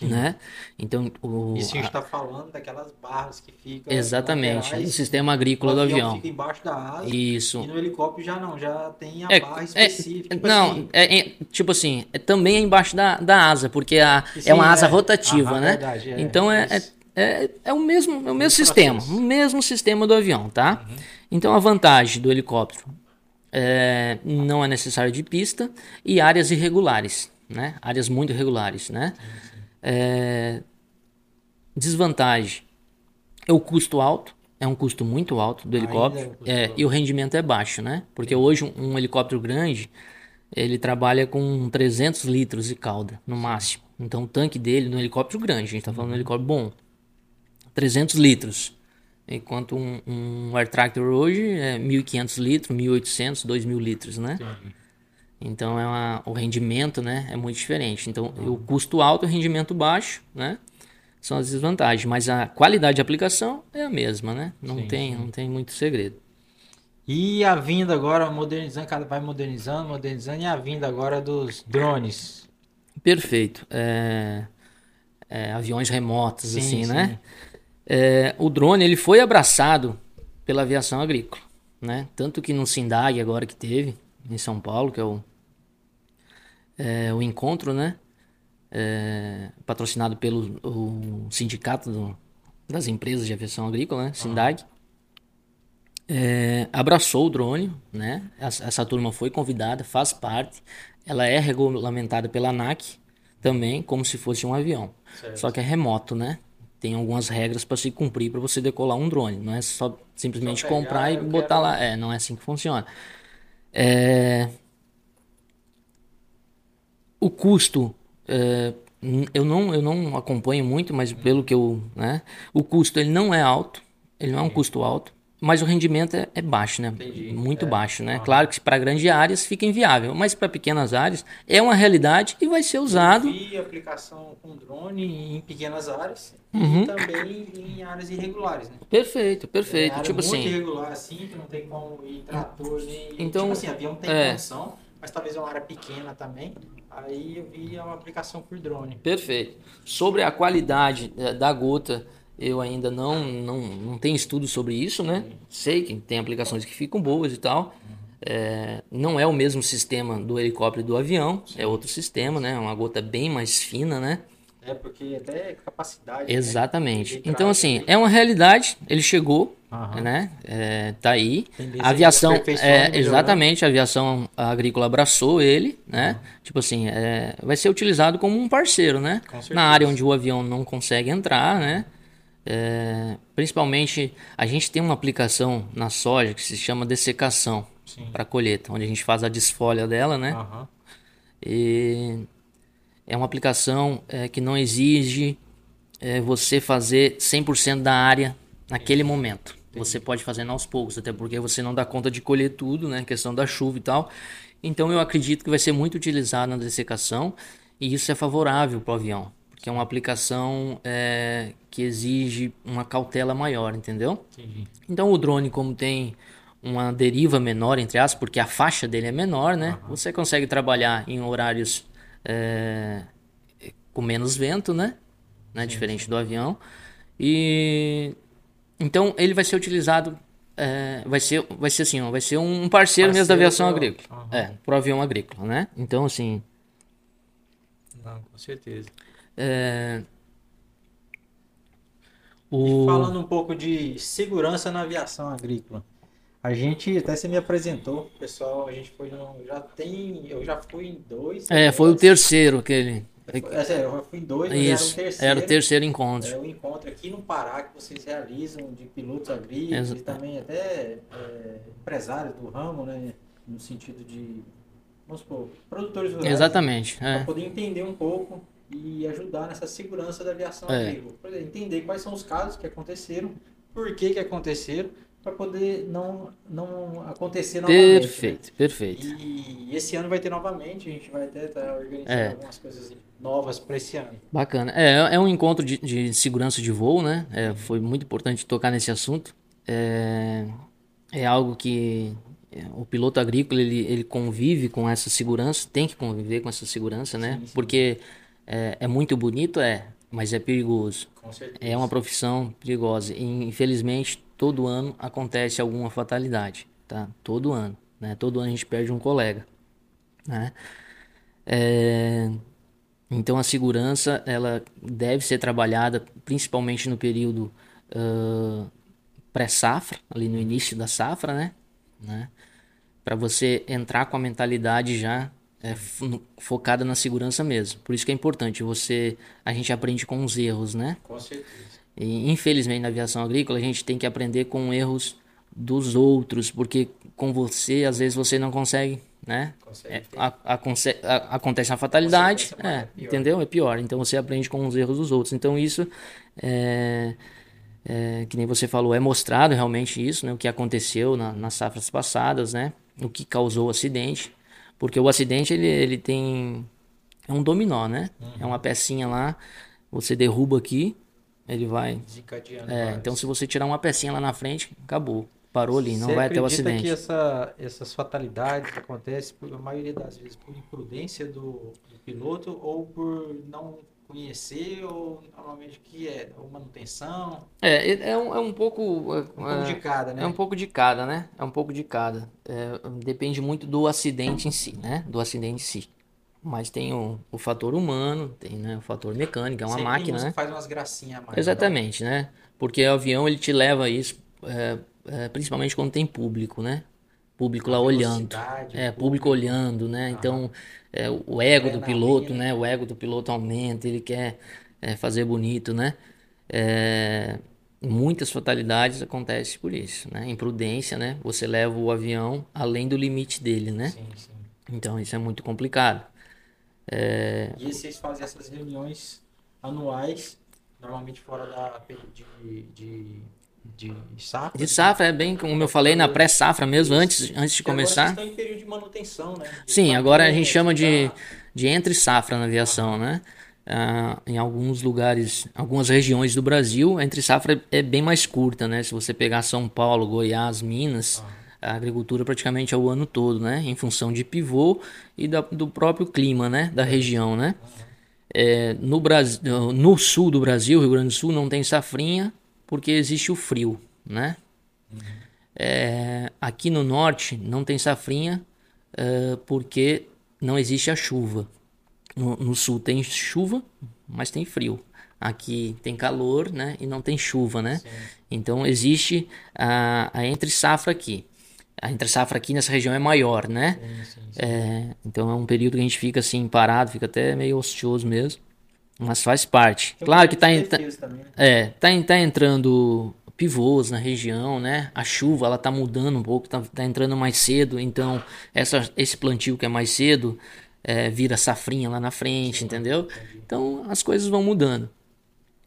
[SPEAKER 1] Sim.
[SPEAKER 2] né? Então, o,
[SPEAKER 1] Isso a gente está falando daquelas barras que ficam.
[SPEAKER 2] exatamente,
[SPEAKER 1] laterais,
[SPEAKER 2] o sistema
[SPEAKER 1] o
[SPEAKER 2] agrícola do avião.
[SPEAKER 1] fica embaixo da asa.
[SPEAKER 2] Isso.
[SPEAKER 1] E no helicóptero já não, já tem a
[SPEAKER 2] É,
[SPEAKER 1] barra
[SPEAKER 2] é,
[SPEAKER 1] específica. tipo
[SPEAKER 2] não,
[SPEAKER 1] assim.
[SPEAKER 2] é, é, tipo assim, é também é embaixo da, da asa, porque a, é
[SPEAKER 1] Sim,
[SPEAKER 2] uma asa
[SPEAKER 1] é.
[SPEAKER 2] rotativa,
[SPEAKER 1] Aham,
[SPEAKER 2] né?
[SPEAKER 1] verdade, é,
[SPEAKER 2] então é, é, é, é o mesmo, é o mesmo sistema, o mesmo sistema do avião, tá?
[SPEAKER 1] Uhum.
[SPEAKER 2] Então a vantagem do helicóptero é, não é necessário de pista e áreas irregulares, né? Áreas muito irregulares, né? É, desvantagem é o custo alto, é um custo muito alto do
[SPEAKER 1] Ainda
[SPEAKER 2] helicóptero,
[SPEAKER 1] é
[SPEAKER 2] é, e o rendimento é baixo, né? Porque hoje um, um helicóptero grande ele trabalha com 300 litros de cauda no máximo. Então o tanque dele no helicóptero grande, a gente tá
[SPEAKER 1] Uhum.
[SPEAKER 2] falando de um helicóptero bom, 300 litros. Enquanto um, um air tractor hoje é 1.500 litros, 1.800, 2.000 litros, né?
[SPEAKER 1] Entendi.
[SPEAKER 2] Então é uma- o rendimento, né, é muito diferente. Então
[SPEAKER 1] Uhum.
[SPEAKER 2] o custo alto, o rendimento baixo, né, são as desvantagens. Mas a qualidade de aplicação é a mesma, né? Não
[SPEAKER 1] Sim,
[SPEAKER 2] tem, não tem muito segredo.
[SPEAKER 1] E a vinda agora, modernizando, cada vai modernizando, modernizando, e a vinda agora dos drones.
[SPEAKER 2] Perfeito. É, é, aviões remotos,
[SPEAKER 1] Sim,
[SPEAKER 2] assim,
[SPEAKER 1] sim.
[SPEAKER 2] né? É, o drone ele foi abraçado pela aviação agrícola, né? Tanto que no Sindag agora que teve em São Paulo, que é o, é, o encontro, né? É, patrocinado pelo o sindicato do, das empresas de aviação agrícola, né? Sindag. É, abraçou o drone, né? Essa, essa, turma foi convidada, faz parte. Ela é regulamentada pela ANAC também, como se fosse um avião. Certo. Só que é remoto, né? Tem algumas regras para se cumprir para você decolar um drone. Não é só simplesmente só pegar, comprar e botar quero... lá. É, não é assim que funciona. É... O custo é, eu não, eu não acompanho muito, mas pelo que eu. Né, o custo ele não é alto, ele não é um custo alto, mas o rendimento é, é baixo, né? Entendi. Muito é. baixo, né? Claro que para grandes áreas fica inviável, mas para pequenas áreas é uma realidade e vai ser usado.
[SPEAKER 1] Eu vi aplicação com drone em pequenas áreas uhum. e também em áreas irregulares, né?
[SPEAKER 2] Perfeito, perfeito. É, tipo
[SPEAKER 1] muito
[SPEAKER 2] assim.
[SPEAKER 1] irregular assim, que não tem como ir trator nem. Então, tipo assim, avião tem é. condição, mas talvez uma área pequena também. Aí eu vi uma aplicação por drone.
[SPEAKER 2] Perfeito. Sobre a qualidade eh, da gota, eu ainda não, não, não tenho estudo sobre isso, né? Sei que tem aplicações que ficam boas e tal. É, não é o mesmo sistema do helicóptero e do avião, é outro sistema, né? Uma gota bem mais fina, né?
[SPEAKER 1] É, porque até capacidade.
[SPEAKER 2] Né? Exatamente. Né? Então, assim, é uma realidade, ele chegou, uhum. né? É, tá aí. A aviação, é, exatamente, a aviação agrícola abraçou ele, né? Uhum. Tipo assim, é, vai ser utilizado como um parceiro, né? Na área onde o avião não consegue entrar, né? É, principalmente, a gente tem uma aplicação na soja que se chama dessecação para colheita, onde a gente faz a desfolha dela, né? E é uma aplicação é, que não exige é, você fazer 100% da área naquele momento. Você pode fazer aos poucos, até porque você não dá conta de colher tudo, né? Questão da chuva e tal. Então eu acredito que vai ser muito utilizado na dessecação e isso é favorável para o avião, porque é uma aplicação é, que exige uma cautela maior, entendeu? Entendi. Então o drone, como tem uma deriva menor, entre aspas, porque a faixa dele é menor, né? Uhum. Você consegue trabalhar em horários é, com menos vento, né? né? Diferente do avião. E então ele vai ser utilizado, é, vai ser, vai ser assim, ó, vai ser um parceiro, parceiro mesmo da aviação agrícola, uhum. é, pro avião agrícola, né? Então assim.
[SPEAKER 1] Não, com certeza.
[SPEAKER 2] É,
[SPEAKER 1] o... E falando um pouco de segurança na aviação agrícola. A gente, até você me apresentou, pessoal, a gente foi no, já tem, eu já fui em dois.
[SPEAKER 2] É, foi o terceiro aquele.
[SPEAKER 1] É, sério, eu fui em dois,
[SPEAKER 2] Isso, era o terceiro. Era o terceiro encontro.
[SPEAKER 1] É o encontro aqui no Pará que vocês realizam de pilotos agrícolas e também até é, empresários do ramo, né? No sentido de, vamos supor, produtores rurais.
[SPEAKER 2] Exatamente.
[SPEAKER 1] É. Para poder entender um pouco e ajudar nessa segurança da aviação é. agrícola. Entender quais são os casos que aconteceram, por que que aconteceram para poder não, não acontecer
[SPEAKER 2] novamente. Perfeito, né? perfeito.
[SPEAKER 1] E esse ano vai ter novamente, a gente vai até estar tá organizando é. algumas coisas novas para esse ano.
[SPEAKER 2] Bacana. É, é um encontro de, de segurança de voo, né? É, foi muito importante tocar nesse assunto. É, é algo que é, o piloto agrícola ele, ele convive com essa segurança, tem que conviver com essa segurança, né? Sim, sim. Porque é, é muito bonito, é, mas é perigoso. É uma profissão perigosa. E, infelizmente, todo ano acontece alguma fatalidade, tá? Todo ano, né? Todo ano a gente perde um colega, né? É... Então a segurança ela deve ser trabalhada principalmente no período uh, pré-safra, ali no início da safra, né? né? Para você entrar com a mentalidade já é, focada na segurança mesmo. Por isso que é importante você a gente aprende com os erros, né?
[SPEAKER 1] Com certeza.
[SPEAKER 2] E, infelizmente, na aviação agrícola, a gente tem que aprender com erros dos outros, porque com você, às vezes, você não consegue, né? É, a, a, a, acontece uma fatalidade, é, é entendeu? É pior. Então, você aprende com os erros dos outros. Então, isso, é, é, que nem você falou, é mostrado realmente isso, né? O que aconteceu na, nas safras passadas, né? O que causou o acidente. Porque o acidente, ele, ele tem... É um dominó, né? Uhum. É uma pecinha lá, você derruba aqui, ele vai.
[SPEAKER 1] Desencadeando.
[SPEAKER 2] É, então se você tirar uma pecinha lá na frente, acabou. Parou ali, não
[SPEAKER 1] você
[SPEAKER 2] vai ter o acidente.
[SPEAKER 1] que essa, essas fatalidades acontecem, por, a maioria das vezes, por imprudência do, do piloto ou por não conhecer ou normalmente que é? Ou manutenção?
[SPEAKER 2] É, é, é um, é um pouco. É,
[SPEAKER 1] Um pouco de cada, né?
[SPEAKER 2] É um pouco de cada, né? É um pouco de cada. É, depende muito do acidente em si, né? Do acidente em si. Mas tem o, o fator humano, tem né, o fator mecânico, é uma
[SPEAKER 1] Sempre
[SPEAKER 2] máquina, né?
[SPEAKER 1] faz umas gracinhas mais.
[SPEAKER 2] Exatamente, né? Porque o avião ele te leva a isso, é, é, principalmente quando tem público, né? Público lá
[SPEAKER 1] A
[SPEAKER 2] olhando.
[SPEAKER 1] velocidade,
[SPEAKER 2] É,
[SPEAKER 1] o
[SPEAKER 2] público olhando, né? Então, é, o ego do piloto, né? O ego do piloto aumenta, ele quer é, fazer bonito, né? É, muitas fatalidades acontecem por isso, né? Imprudência, né? Você leva o avião além do limite dele, né?
[SPEAKER 1] Sim, sim.
[SPEAKER 2] Então, isso é muito complicado. É,
[SPEAKER 1] E vocês fazem essas reuniões anuais, normalmente fora da de, de, de safra?
[SPEAKER 2] de safra é bem como eu falei na pré-safra mesmo, antes, antes de
[SPEAKER 1] agora
[SPEAKER 2] começar.
[SPEAKER 1] vocês estão em período de manutenção, né? De
[SPEAKER 2] Sim, agora a gente chama de, de entre safra na aviação, né? Ah, em alguns lugares, algumas regiões do Brasil, a entre safra é bem mais curta, né? Se você pegar São Paulo, Goiás, Minas, a agricultura praticamente é o ano todo, né? Em função de pivô e da- do próprio clima, né? Da região, né? É, no, Brasil, no sul do Brasil, Rio Grande do Sul, não tem safrinha porque existe o frio, né? É, aqui no norte não tem safrinha é, porque não existe a chuva. No, no sul tem chuva, mas tem frio. Aqui tem calor, né? E não tem chuva, né? Então existe a, a entre safra aqui. A entre safra aqui nessa região é maior, né?
[SPEAKER 1] Sim, sim, sim.
[SPEAKER 2] É, então é um período que a gente fica assim parado, fica até meio hostioso mesmo, mas faz parte.
[SPEAKER 1] Tem
[SPEAKER 2] Claro que tá, en- tá,
[SPEAKER 1] também, né?
[SPEAKER 2] é, tá, tá entrando pivôs na região, né? A chuva ela tá mudando um pouco, tá, tá entrando mais cedo, então essa, esse plantio que é mais cedo é, vira safrinha lá na frente, entendeu? Então as coisas vão mudando.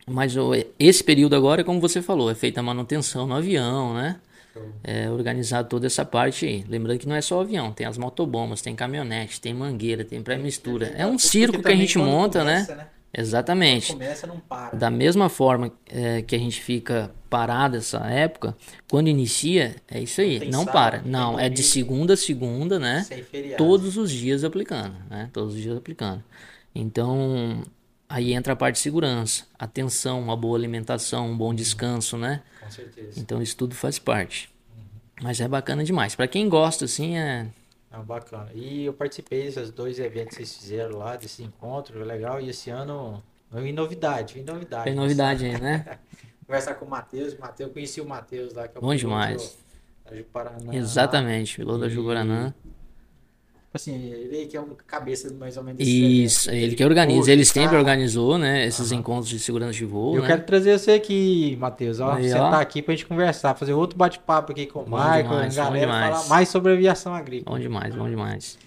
[SPEAKER 2] Mas esse período agora, como você falou, é feita a manutenção no avião, né? É organizado toda essa parte aí. Lembrando que não é só avião, tem as motobombas, tem caminhonete, tem mangueira, tem pré-mistura. É um circo que a gente monta,
[SPEAKER 1] começa,
[SPEAKER 2] né? Exatamente.
[SPEAKER 1] Começa, não para.
[SPEAKER 2] Da mesma forma é, que a gente fica parado essa época, quando inicia, é isso aí,
[SPEAKER 1] tem
[SPEAKER 2] não
[SPEAKER 1] sábado,
[SPEAKER 2] para.
[SPEAKER 1] não
[SPEAKER 2] Não, é de segunda a segunda, né?
[SPEAKER 1] Sem feriado.
[SPEAKER 2] Todos os dias aplicando, né? Todos os dias aplicando. Então, aí entra a parte de segurança, atenção, uma boa alimentação, um bom descanso, né?
[SPEAKER 1] Com certeza.
[SPEAKER 2] Então isso tudo faz parte. Mas é bacana demais. Pra quem gosta, assim, é.
[SPEAKER 1] Não, bacana. E eu participei desses dois eventos que vocês fizeram lá, desse encontro, é legal. E esse ano, em novidade, em novidade.
[SPEAKER 2] Tem novidade aí, né?
[SPEAKER 1] Conversar com o Matheus. Matheus, eu conheci o Matheus lá, que é o
[SPEAKER 2] Bom demais.
[SPEAKER 1] Da Ju-Paraná.
[SPEAKER 2] Exatamente, piloto da
[SPEAKER 1] E-
[SPEAKER 2] Juguaranã.
[SPEAKER 1] Tipo assim, ele que é um cabeça mais ou menos desse
[SPEAKER 2] Isso,
[SPEAKER 1] evento.
[SPEAKER 2] ele que organiza. Ele sempre
[SPEAKER 1] cara,
[SPEAKER 2] organizou, né? Esses encontros de segurança de voo,
[SPEAKER 1] Eu
[SPEAKER 2] né?
[SPEAKER 1] quero trazer você aqui, Matheus. Ó,
[SPEAKER 2] Aí,
[SPEAKER 1] você
[SPEAKER 2] ó.
[SPEAKER 1] tá aqui pra gente conversar, fazer outro bate-papo aqui com o
[SPEAKER 2] Bom
[SPEAKER 1] Michael,
[SPEAKER 2] demais,
[SPEAKER 1] galera, falar mais sobre aviação agrícola.
[SPEAKER 2] Bom demais, bom demais.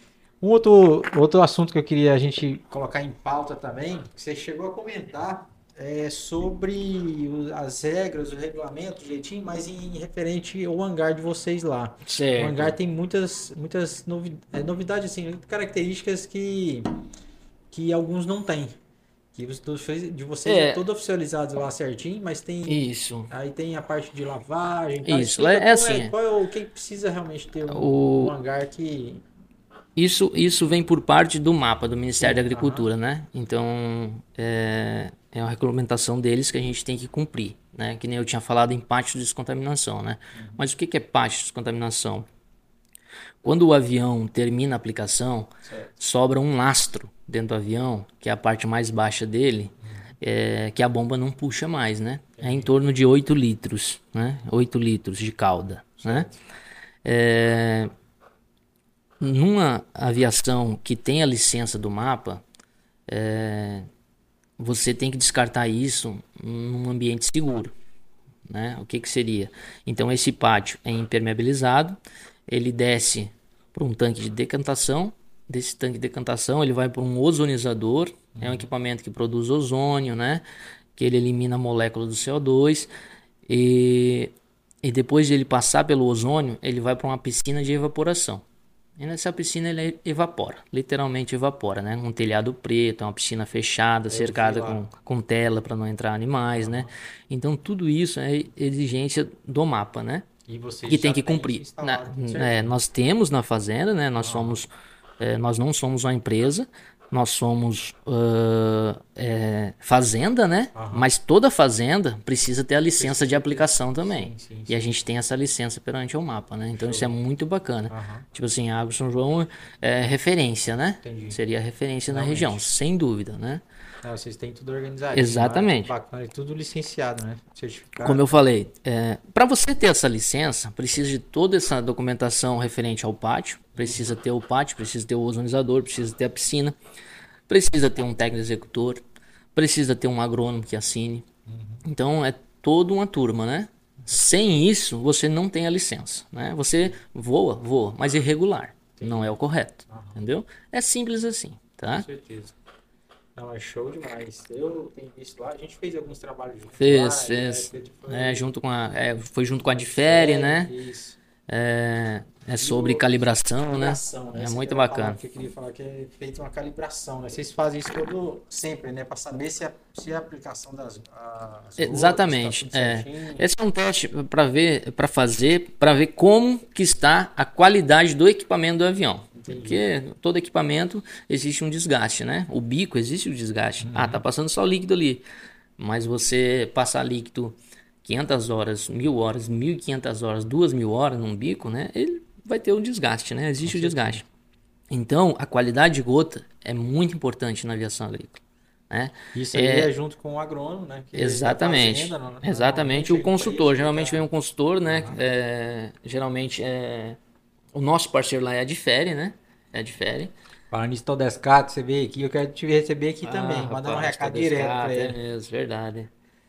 [SPEAKER 1] Um outro, outro assunto que eu queria a gente colocar em pauta também, que você chegou a comentar, é sobre o- as regras, o regulamento, jeitinho, mas em referente ao hangar de vocês lá. O
[SPEAKER 2] Certo.
[SPEAKER 1] hangar tem muitas, muitas novi é, novidades, assim, características que, que alguns não têm. Que os de vocês é,
[SPEAKER 2] É.
[SPEAKER 1] todo oficializado lá certinho, mas tem
[SPEAKER 2] Isso.
[SPEAKER 1] Aí tem a parte de lavagem. tal.
[SPEAKER 2] Isso, é
[SPEAKER 1] qual
[SPEAKER 2] assim.
[SPEAKER 1] Qual é o que precisa realmente ter um,
[SPEAKER 2] O-
[SPEAKER 1] um hangar que.
[SPEAKER 2] Isso, isso vem por parte do mapa do Ministério da
[SPEAKER 1] Sim,
[SPEAKER 2] Agricultura, né? Então, é, é uma regulamentação deles que a gente tem que cumprir, né? Que nem eu tinha falado em pátio de descontaminação, né? Mas o que que é pátio de descontaminação? Quando o avião termina a aplicação,
[SPEAKER 1] Certo.
[SPEAKER 2] sobra um lastro dentro do avião, que é a parte mais baixa dele, é, que a bomba não puxa mais, né? É em torno de 8 litros, né? 8 litros de calda, né? É, numa aviação que tem a licença do mapa, é, você tem que descartar isso num ambiente seguro. Né? O que, que seria? Então, esse pátio é impermeabilizado, ele desce para um tanque de decantação. Desse tanque de decantação, ele vai para um ozonizador, é um equipamento que produz ozônio, né? que ele elimina a molécula do CO2. E, e depois de ele passar pelo ozônio, ele vai para uma piscina de evaporação. E nessa piscina ele evapora, literalmente evapora, né? Um telhado preto, uma piscina fechada, cercada
[SPEAKER 1] lá.
[SPEAKER 2] com, com tela para não entrar animais, né? Então tudo isso é exigência do mapa, né?
[SPEAKER 1] E vocês
[SPEAKER 2] Que tem que cumprir. Na- é, nós temos na fazenda, né? Nós somos É, nós não somos uma empresa, nós somos uh, é, fazenda, né?
[SPEAKER 1] Aham.
[SPEAKER 2] Mas toda fazenda precisa ter a licença de aplicação também.
[SPEAKER 1] Sim, sim,
[SPEAKER 2] E a gente tem essa licença perante o mapa, né? Então isso é muito bacana.
[SPEAKER 1] Aham.
[SPEAKER 2] Tipo assim, a Água São João é referência, né?
[SPEAKER 1] Entendi.
[SPEAKER 2] Seria referência na
[SPEAKER 1] Realmente.
[SPEAKER 2] região, sem dúvida, né?
[SPEAKER 1] Não, vocês têm tudo organizado.
[SPEAKER 2] Exatamente.
[SPEAKER 1] Bacana, tudo licenciado, né? Certificado.
[SPEAKER 2] Como eu falei, para você ter essa licença, precisa de toda essa documentação referente ao pátio. Precisa ter o pátio, precisa ter o ozonizador, precisa ter a piscina, precisa ter um técnico executor, precisa ter um agrônomo que assine. Então é toda uma turma, né? Sem isso, você não tem a licença, né? Você voa, voa, mas irregular. Não é o correto, entendeu? É simples assim, tá?
[SPEAKER 1] Com certeza. Não, é show demais. Eu tenho visto lá, a gente fez alguns trabalhos juntos.
[SPEAKER 2] Fez,
[SPEAKER 1] lá,
[SPEAKER 2] fez.
[SPEAKER 1] né? Foi-
[SPEAKER 2] É, junto com a, é, foi junto com a Difere, né?
[SPEAKER 1] Isso.
[SPEAKER 2] É, é sobre calibração, né?
[SPEAKER 1] Calibração, né?
[SPEAKER 2] É
[SPEAKER 1] Essa
[SPEAKER 2] muito bacana.
[SPEAKER 1] Que eu queria falar que é feita uma calibração, né? Vocês fazem isso todo sempre, né? Para saber se a, se a aplicação das. as
[SPEAKER 2] Exatamente.
[SPEAKER 1] gotas, tá
[SPEAKER 2] é.
[SPEAKER 1] certinho.
[SPEAKER 2] Esse é um teste para ver, para fazer, para ver como que está a qualidade do equipamento do avião.
[SPEAKER 1] Entendi.
[SPEAKER 2] Porque todo equipamento existe um desgaste, né? O bico existe o desgaste.
[SPEAKER 1] Uhum.
[SPEAKER 2] Ah, tá passando só líquido ali. Mas você passar líquido 500 horas, 1000 horas, 1500 horas, 2000 horas num bico, né? Ele vai ter o desgaste, né? Existe o desgaste. Então, a qualidade de gota é muito importante na aviação agrícola, né?
[SPEAKER 1] Isso aí
[SPEAKER 2] É-
[SPEAKER 1] é, junto com o agrônomo, né? que
[SPEAKER 2] Exatamente.
[SPEAKER 1] não- não-
[SPEAKER 2] Exatamente. O consultor.
[SPEAKER 1] chega
[SPEAKER 2] Geralmente
[SPEAKER 1] pra
[SPEAKER 2] vem um consultor, né? É, geralmente é. O nosso parceiro lá é a Difere, né? É a Difere.
[SPEAKER 1] Falando nisso, todo Descato, você veio aqui, eu quero te receber aqui também.
[SPEAKER 2] Ah,
[SPEAKER 1] Mandar um recado direto pra
[SPEAKER 2] É
[SPEAKER 1] ele.
[SPEAKER 2] mesmo, verdade.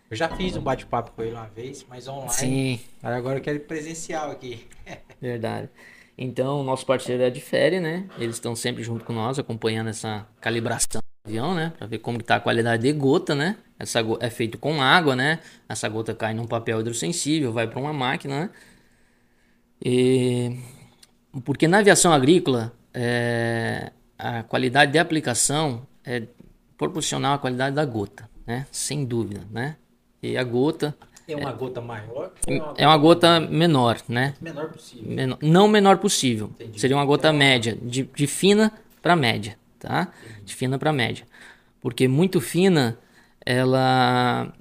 [SPEAKER 1] Eu já fiz um bate-papo com ele uma vez, mas online.
[SPEAKER 2] Sim,
[SPEAKER 1] Agora eu quero ir presencial aqui.
[SPEAKER 2] verdade. Então, o nosso parceiro é a Difere, né? Eles estão sempre junto com nós, acompanhando essa calibração do avião, né? Pra ver como que tá a qualidade de gota, né? Essa go- é feito com água, né? Essa gota cai num papel hidrossensível, vai para uma máquina, né? E... Porque na aviação agrícola, é, a qualidade de aplicação é proporcional à qualidade da gota, né? Sem dúvida, né? E a gota
[SPEAKER 1] É uma gota maior ou é uma
[SPEAKER 2] é uma gota menor, né?
[SPEAKER 1] gota menor possível?
[SPEAKER 2] Menor- não menor possível.
[SPEAKER 1] Entendi.
[SPEAKER 2] Seria uma gota média, de, de fina para média, tá? De fina para média. Porque muito fina, ela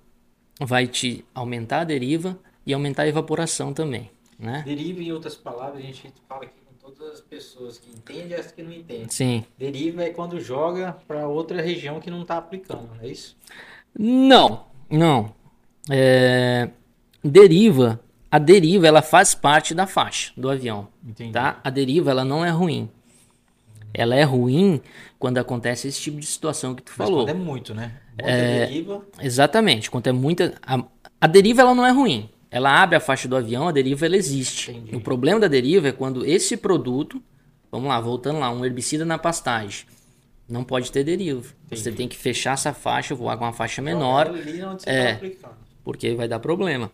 [SPEAKER 2] vai te aumentar a deriva e aumentar a evaporação também, né?
[SPEAKER 1] Deriva, em outras palavras, a gente fala aqui com todas as pessoas que entendem e as que não entendem.
[SPEAKER 2] Sim.
[SPEAKER 1] Deriva é quando joga para outra região que não está aplicando, não é isso?
[SPEAKER 2] Não, não. É, deriva, a deriva ela faz parte da faixa do avião,
[SPEAKER 1] Entendi.
[SPEAKER 2] tá? A deriva ela não é ruim. Ela é ruim quando acontece esse tipo de situação que tu
[SPEAKER 1] Mas
[SPEAKER 2] falou.
[SPEAKER 1] quando é muito, né? Muita deriva.
[SPEAKER 2] Exatamente. Quando é muita. A, a deriva ela não é ruim. Ela abre a faixa do avião, a deriva ela existe.
[SPEAKER 1] Entendi.
[SPEAKER 2] O problema da deriva é quando esse produto, vamos lá, voltando lá, um herbicida na pastagem, não pode ter deriva. Você tem que fechar essa faixa, voar com uma faixa menor,
[SPEAKER 1] você
[SPEAKER 2] é.
[SPEAKER 1] tá
[SPEAKER 2] porque vai dar problema.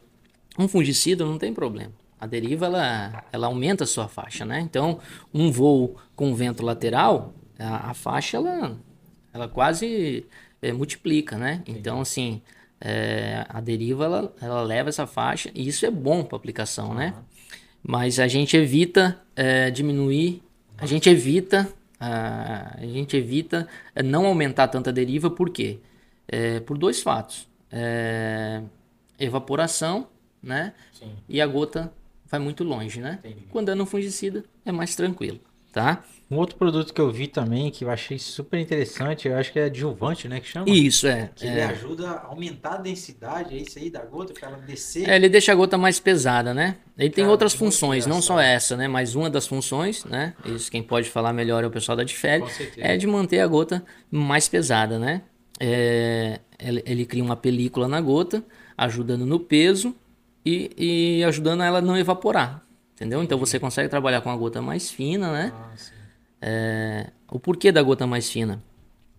[SPEAKER 2] Um fungicida não tem problema. A deriva ela, ela aumenta a sua faixa, né? Então, um voo com vento lateral, a, a faixa ela, ela quase é, multiplica, né? Então, assim, é, a deriva ela, ela leva essa faixa e isso é bom para aplicação, né? Mas a gente evita é, diminuir, a gente evita, a, a gente evita é, não aumentar tanta deriva, por quê? É, por dois fatos. É, evaporação, né?
[SPEAKER 1] Sim.
[SPEAKER 2] E a gota vai muito longe, né?
[SPEAKER 1] Entendi.
[SPEAKER 2] Quando é no fungicida, é mais tranquilo, tá?
[SPEAKER 1] Um outro produto que eu vi também, que eu achei super interessante, eu acho que é adjuvante, né? Que chama?
[SPEAKER 2] Isso, é.
[SPEAKER 1] Que ele ajuda a aumentar a densidade, é isso aí, da gota, para ela descer.
[SPEAKER 2] É, ele deixa a gota mais pesada, né? Ele tem
[SPEAKER 1] Cara,
[SPEAKER 2] outras
[SPEAKER 1] muito
[SPEAKER 2] funções, não só essa, né? Mas uma das funções, né? Isso quem pode falar melhor é o pessoal da
[SPEAKER 1] certeza.
[SPEAKER 2] é de manter a gota mais pesada, né? É, ele, ele cria uma película na gota, ajudando no peso e, e ajudando ela a não evaporar, entendeu? Então você consegue trabalhar com a gota mais fina, né?
[SPEAKER 1] Ah, sim.
[SPEAKER 2] É, o porquê da gota mais fina?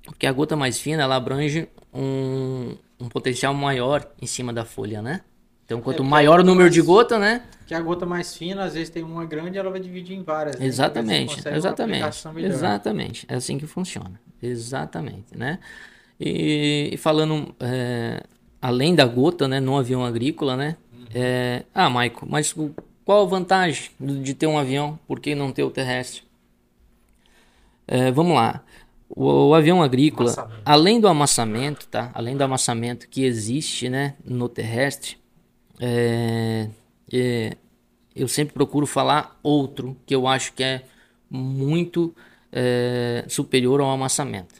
[SPEAKER 2] Porque a gota mais fina ela abrange um, um potencial maior em cima da folha, né? Então, quanto
[SPEAKER 1] porque
[SPEAKER 2] maior o número de
[SPEAKER 1] mais-
[SPEAKER 2] gota, né?
[SPEAKER 1] Que a gota mais fina, às vezes tem uma grande, ela vai dividir em várias. né?
[SPEAKER 2] Exatamente, exatamente, exatamente. É assim que funciona, exatamente, né? E, e falando é, além da gota, né, no avião agrícola, né?
[SPEAKER 1] Uhum.
[SPEAKER 2] É, ah, Maico, mas qual a vantagem de ter um avião? Por que não ter o terrestre? É, vamos lá. O, o avião agrícola,
[SPEAKER 1] Amassamento.
[SPEAKER 2] além do amassamento, tá? Além do amassamento que existe, né, no terrestre, é, é, eu sempre procuro falar outro que eu acho que é muito é, superior ao amassamento,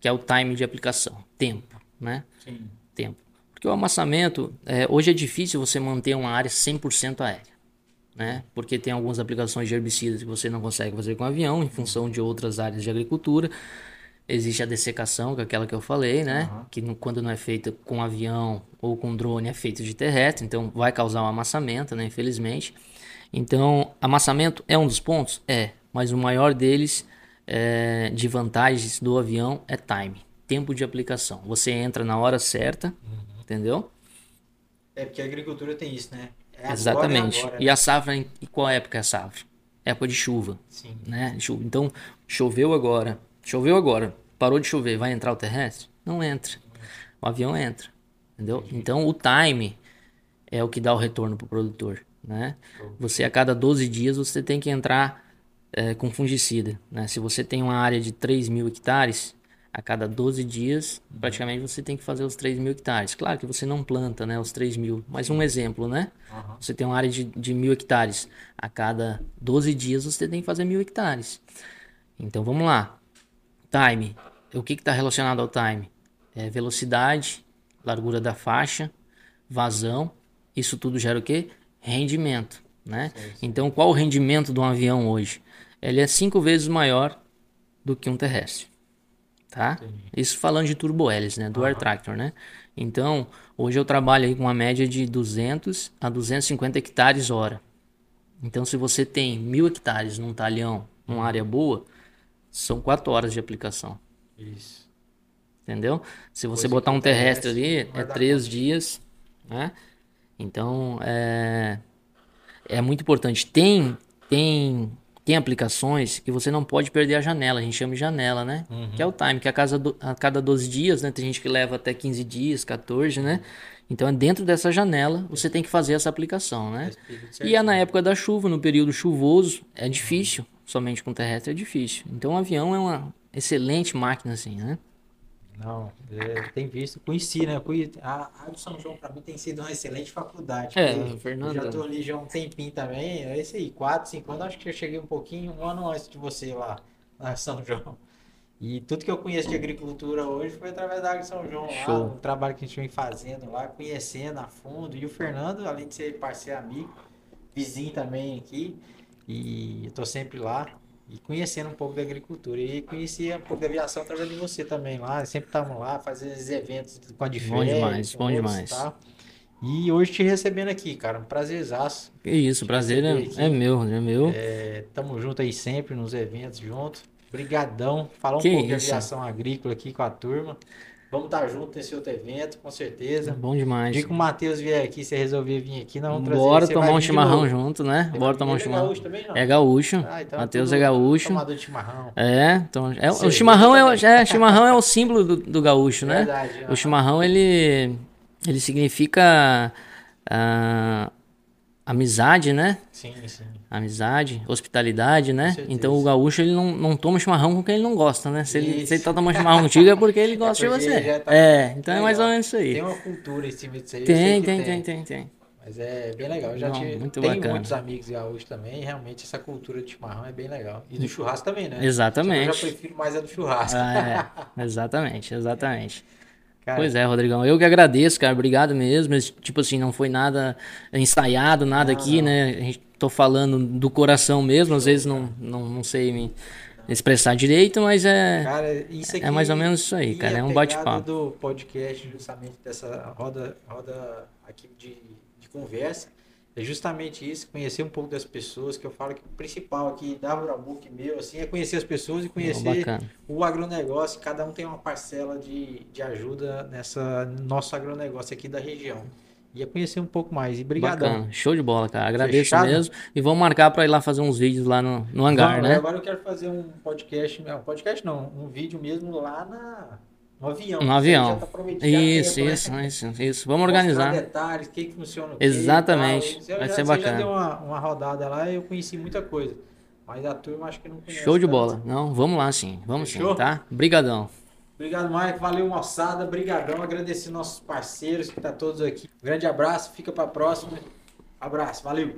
[SPEAKER 2] que é o time de aplicação, tempo, né?
[SPEAKER 1] Sim.
[SPEAKER 2] Tempo. Porque o amassamento, é, hoje é difícil você manter uma área 100% aérea, né? Porque tem algumas aplicações de herbicidas que você não consegue fazer com avião, em função de outras áreas de agricultura. Existe a dessecação, que é aquela que eu falei, né? Que não- quando não é feita com avião ou com drone, é feita de terrestre, então vai causar um amassamento, né? Infelizmente. Então, amassamento é um dos pontos? É, mas o maior deles é, de vantagens do avião é time, tempo de aplicação. Você entra na hora certa, entendeu?
[SPEAKER 1] É porque a agricultura tem isso, né? É
[SPEAKER 2] Exatamente.
[SPEAKER 1] agora,
[SPEAKER 2] E a safra, em e qual época é a safra? Época de chuva,
[SPEAKER 1] Sim.
[SPEAKER 2] né? Então, choveu agora, choveu agora, parou de chover, vai entrar o terrestre? Não entra. O avião entra, entendeu? Então, o time é o que dá o retorno para o produtor, né? Você, a cada 12 dias, você tem que entrar é, com fungicida, né? Se você tem uma área de 3 mil hectares, a cada 12 dias, praticamente você tem que fazer os 3 mil hectares. Claro que você não planta, né, os 3 mil, mas um exemplo, né?
[SPEAKER 1] Aham.
[SPEAKER 2] Você tem uma área de, de mil hectares. A cada 12 dias você tem que fazer mil hectares. Então vamos lá. Time. O que está relacionado ao time? É velocidade, largura da faixa, vazão. Isso tudo gera o quê? Rendimento. Né? Então qual o rendimento de um avião hoje? Ele é cinco vezes maior do que um terrestre. Tá? Isso falando de turbohélice, né? Do air tractor, né? Então, hoje eu trabalho aí com uma média de 200 a 250 hectares hora. Então, se você tem mil hectares num talhão, numa área boa, são quatro horas de aplicação.
[SPEAKER 1] Isso.
[SPEAKER 2] Entendeu? Se você
[SPEAKER 1] Coisa
[SPEAKER 2] botar um terrestre
[SPEAKER 1] terrestre
[SPEAKER 2] ali, é três dias, né? Então, é, é muito importante. Tem, tem, tem aplicações que você não pode perder a janela, a gente chama de janela, né? Que é o time, que a, casa do- a cada 12 dias, né? Tem gente que leva até 15 dias, 14, né? Então, é dentro dessa janela, você tem que fazer essa aplicação, né? E é na época da chuva, no período chuvoso, é difícil. Somente com terrestre é difícil. Então, o avião é uma excelente máquina, assim, né?
[SPEAKER 1] Não, é, tem visto, conheci, né? A, do São João, pra mim, tem sido uma excelente faculdade.
[SPEAKER 2] É, Fernando-
[SPEAKER 1] Eu já tô ali já há um tempinho também, é isso aí, 4, 5 anos, acho que eu cheguei um pouquinho, um ano antes de você lá, em São João. E tudo que eu conheço de agricultura hoje foi através da Agri São João lá, o trabalho que a gente vem fazendo lá, conhecendo a fundo. E o Fernando, além de ser parceiro amigo, vizinho também aqui, e eu tô sempre lá. E conhecendo um pouco da agricultura. E conhecia um pouco da aviação através de você também lá. Sempre estavam lá, fazendo esses eventos com a de
[SPEAKER 2] Bom demais, bom demais.
[SPEAKER 1] e tal. E hoje te recebendo aqui, cara. Um prazerzaço.
[SPEAKER 2] Que isso, prazer é,
[SPEAKER 1] aqui.
[SPEAKER 2] é meu, é meu.
[SPEAKER 1] É, tamo junto aí sempre nos eventos junto. Brigadão. Falar um
[SPEAKER 2] Que
[SPEAKER 1] pouco de
[SPEAKER 2] isso.
[SPEAKER 1] aviação agrícola aqui com a turma. Vamos estar junto nesse outro evento, com certeza.
[SPEAKER 2] Bom demais.
[SPEAKER 1] dia que o Matheus vier aqui, se resolver vir aqui, nós vamos trazer
[SPEAKER 2] Bora
[SPEAKER 1] você
[SPEAKER 2] tomar um
[SPEAKER 1] de
[SPEAKER 2] chimarrão junto, né? Bora tomar um
[SPEAKER 1] ele é
[SPEAKER 2] chimarrão.
[SPEAKER 1] gaúcho também, não?
[SPEAKER 2] É gaúcho.
[SPEAKER 1] Ah, então
[SPEAKER 2] Matheus
[SPEAKER 1] tudo
[SPEAKER 2] é gaúcho.
[SPEAKER 1] Tomador de chimarrão.
[SPEAKER 2] É, então, é, o chimarrão é, é, chimarrão é o símbolo do, do gaúcho, né?
[SPEAKER 1] Verdade,
[SPEAKER 2] O chimarrão ele ele significa ah, amizade, né?
[SPEAKER 1] Sim, sim.
[SPEAKER 2] Amizade, hospitalidade, né? Então o gaúcho ele não, não toma chimarrão com quem ele não gosta, né? Se ele, se ele tá tomando chimarrão contigo é porque ele gosta
[SPEAKER 1] porque
[SPEAKER 2] de você.
[SPEAKER 1] tá-
[SPEAKER 2] É, então é mais ou
[SPEAKER 1] Legal.
[SPEAKER 2] menos isso aí.
[SPEAKER 1] Tem uma cultura em cima disso aí.
[SPEAKER 2] Tem,
[SPEAKER 1] que
[SPEAKER 2] tem, tem, tem, tem.
[SPEAKER 1] Mas é bem legal. Eu já
[SPEAKER 2] Não,
[SPEAKER 1] tive,
[SPEAKER 2] muito
[SPEAKER 1] tenho
[SPEAKER 2] bacana.
[SPEAKER 1] muitos amigos gaúchos também. E realmente essa cultura de chimarrão é bem legal. E do churrasco também, né?
[SPEAKER 2] Exatamente.
[SPEAKER 1] Eu já prefiro mais a do churrasco.
[SPEAKER 2] Ah, é, exatamente, exatamente.
[SPEAKER 1] Cara,
[SPEAKER 2] Pois é, Rodrigão. Eu que agradeço, cara. Obrigado mesmo. Tipo assim, não foi nada ensaiado, nada
[SPEAKER 1] Não,
[SPEAKER 2] aqui,
[SPEAKER 1] não.
[SPEAKER 2] né? A gente tô falando do coração mesmo. Às vezes não, não, não sei me expressar direito, mas é.
[SPEAKER 1] Cara, isso aqui
[SPEAKER 2] é mais ou menos isso aí, cara, é um bate-papo.
[SPEAKER 1] do podcast, justamente dessa roda, roda aqui de, de conversa, é justamente isso, conhecer um pouco das pessoas, que eu falo que o principal aqui da Rural Book meu, assim, é conhecer as pessoas e conhecer
[SPEAKER 2] bacana.
[SPEAKER 1] o agronegócio, cada um tem uma parcela de, de ajuda nessa nosso agronegócio aqui da região. E é conhecer um pouco mais. E brigadão.
[SPEAKER 2] Bacana. Show de bola, cara. Agradeço
[SPEAKER 1] Fechado?
[SPEAKER 2] mesmo. E vamos marcar pra ir lá fazer uns vídeos lá no, no hangar, né?
[SPEAKER 1] Agora eu quero fazer um podcast, não, podcast não, um vídeo mesmo lá na, no avião.
[SPEAKER 2] No
[SPEAKER 1] Isso
[SPEAKER 2] avião.
[SPEAKER 1] tá prometido, já
[SPEAKER 2] Isso,
[SPEAKER 1] né?
[SPEAKER 2] isso, isso, isso. Vamos organizar.
[SPEAKER 1] detalhes, o que, que funciona
[SPEAKER 2] Exatamente.
[SPEAKER 1] e. Você
[SPEAKER 2] Vai
[SPEAKER 1] já,
[SPEAKER 2] ser
[SPEAKER 1] você
[SPEAKER 2] bacana.
[SPEAKER 1] já deu uma, uma rodada lá e eu conheci muita coisa. Mas a turma acho que não conhece.
[SPEAKER 2] Show de
[SPEAKER 1] tanto.
[SPEAKER 2] bola. Não, vamos lá sim. Vamos
[SPEAKER 1] Fechou?
[SPEAKER 2] sim, tá? Brigadão.
[SPEAKER 1] Obrigado, Mike. Valeu, moçada. Brigadão. Agradecer nossos parceiros que tá todos aqui. Grande abraço. Fica pra próxima. Abraço. Valeu.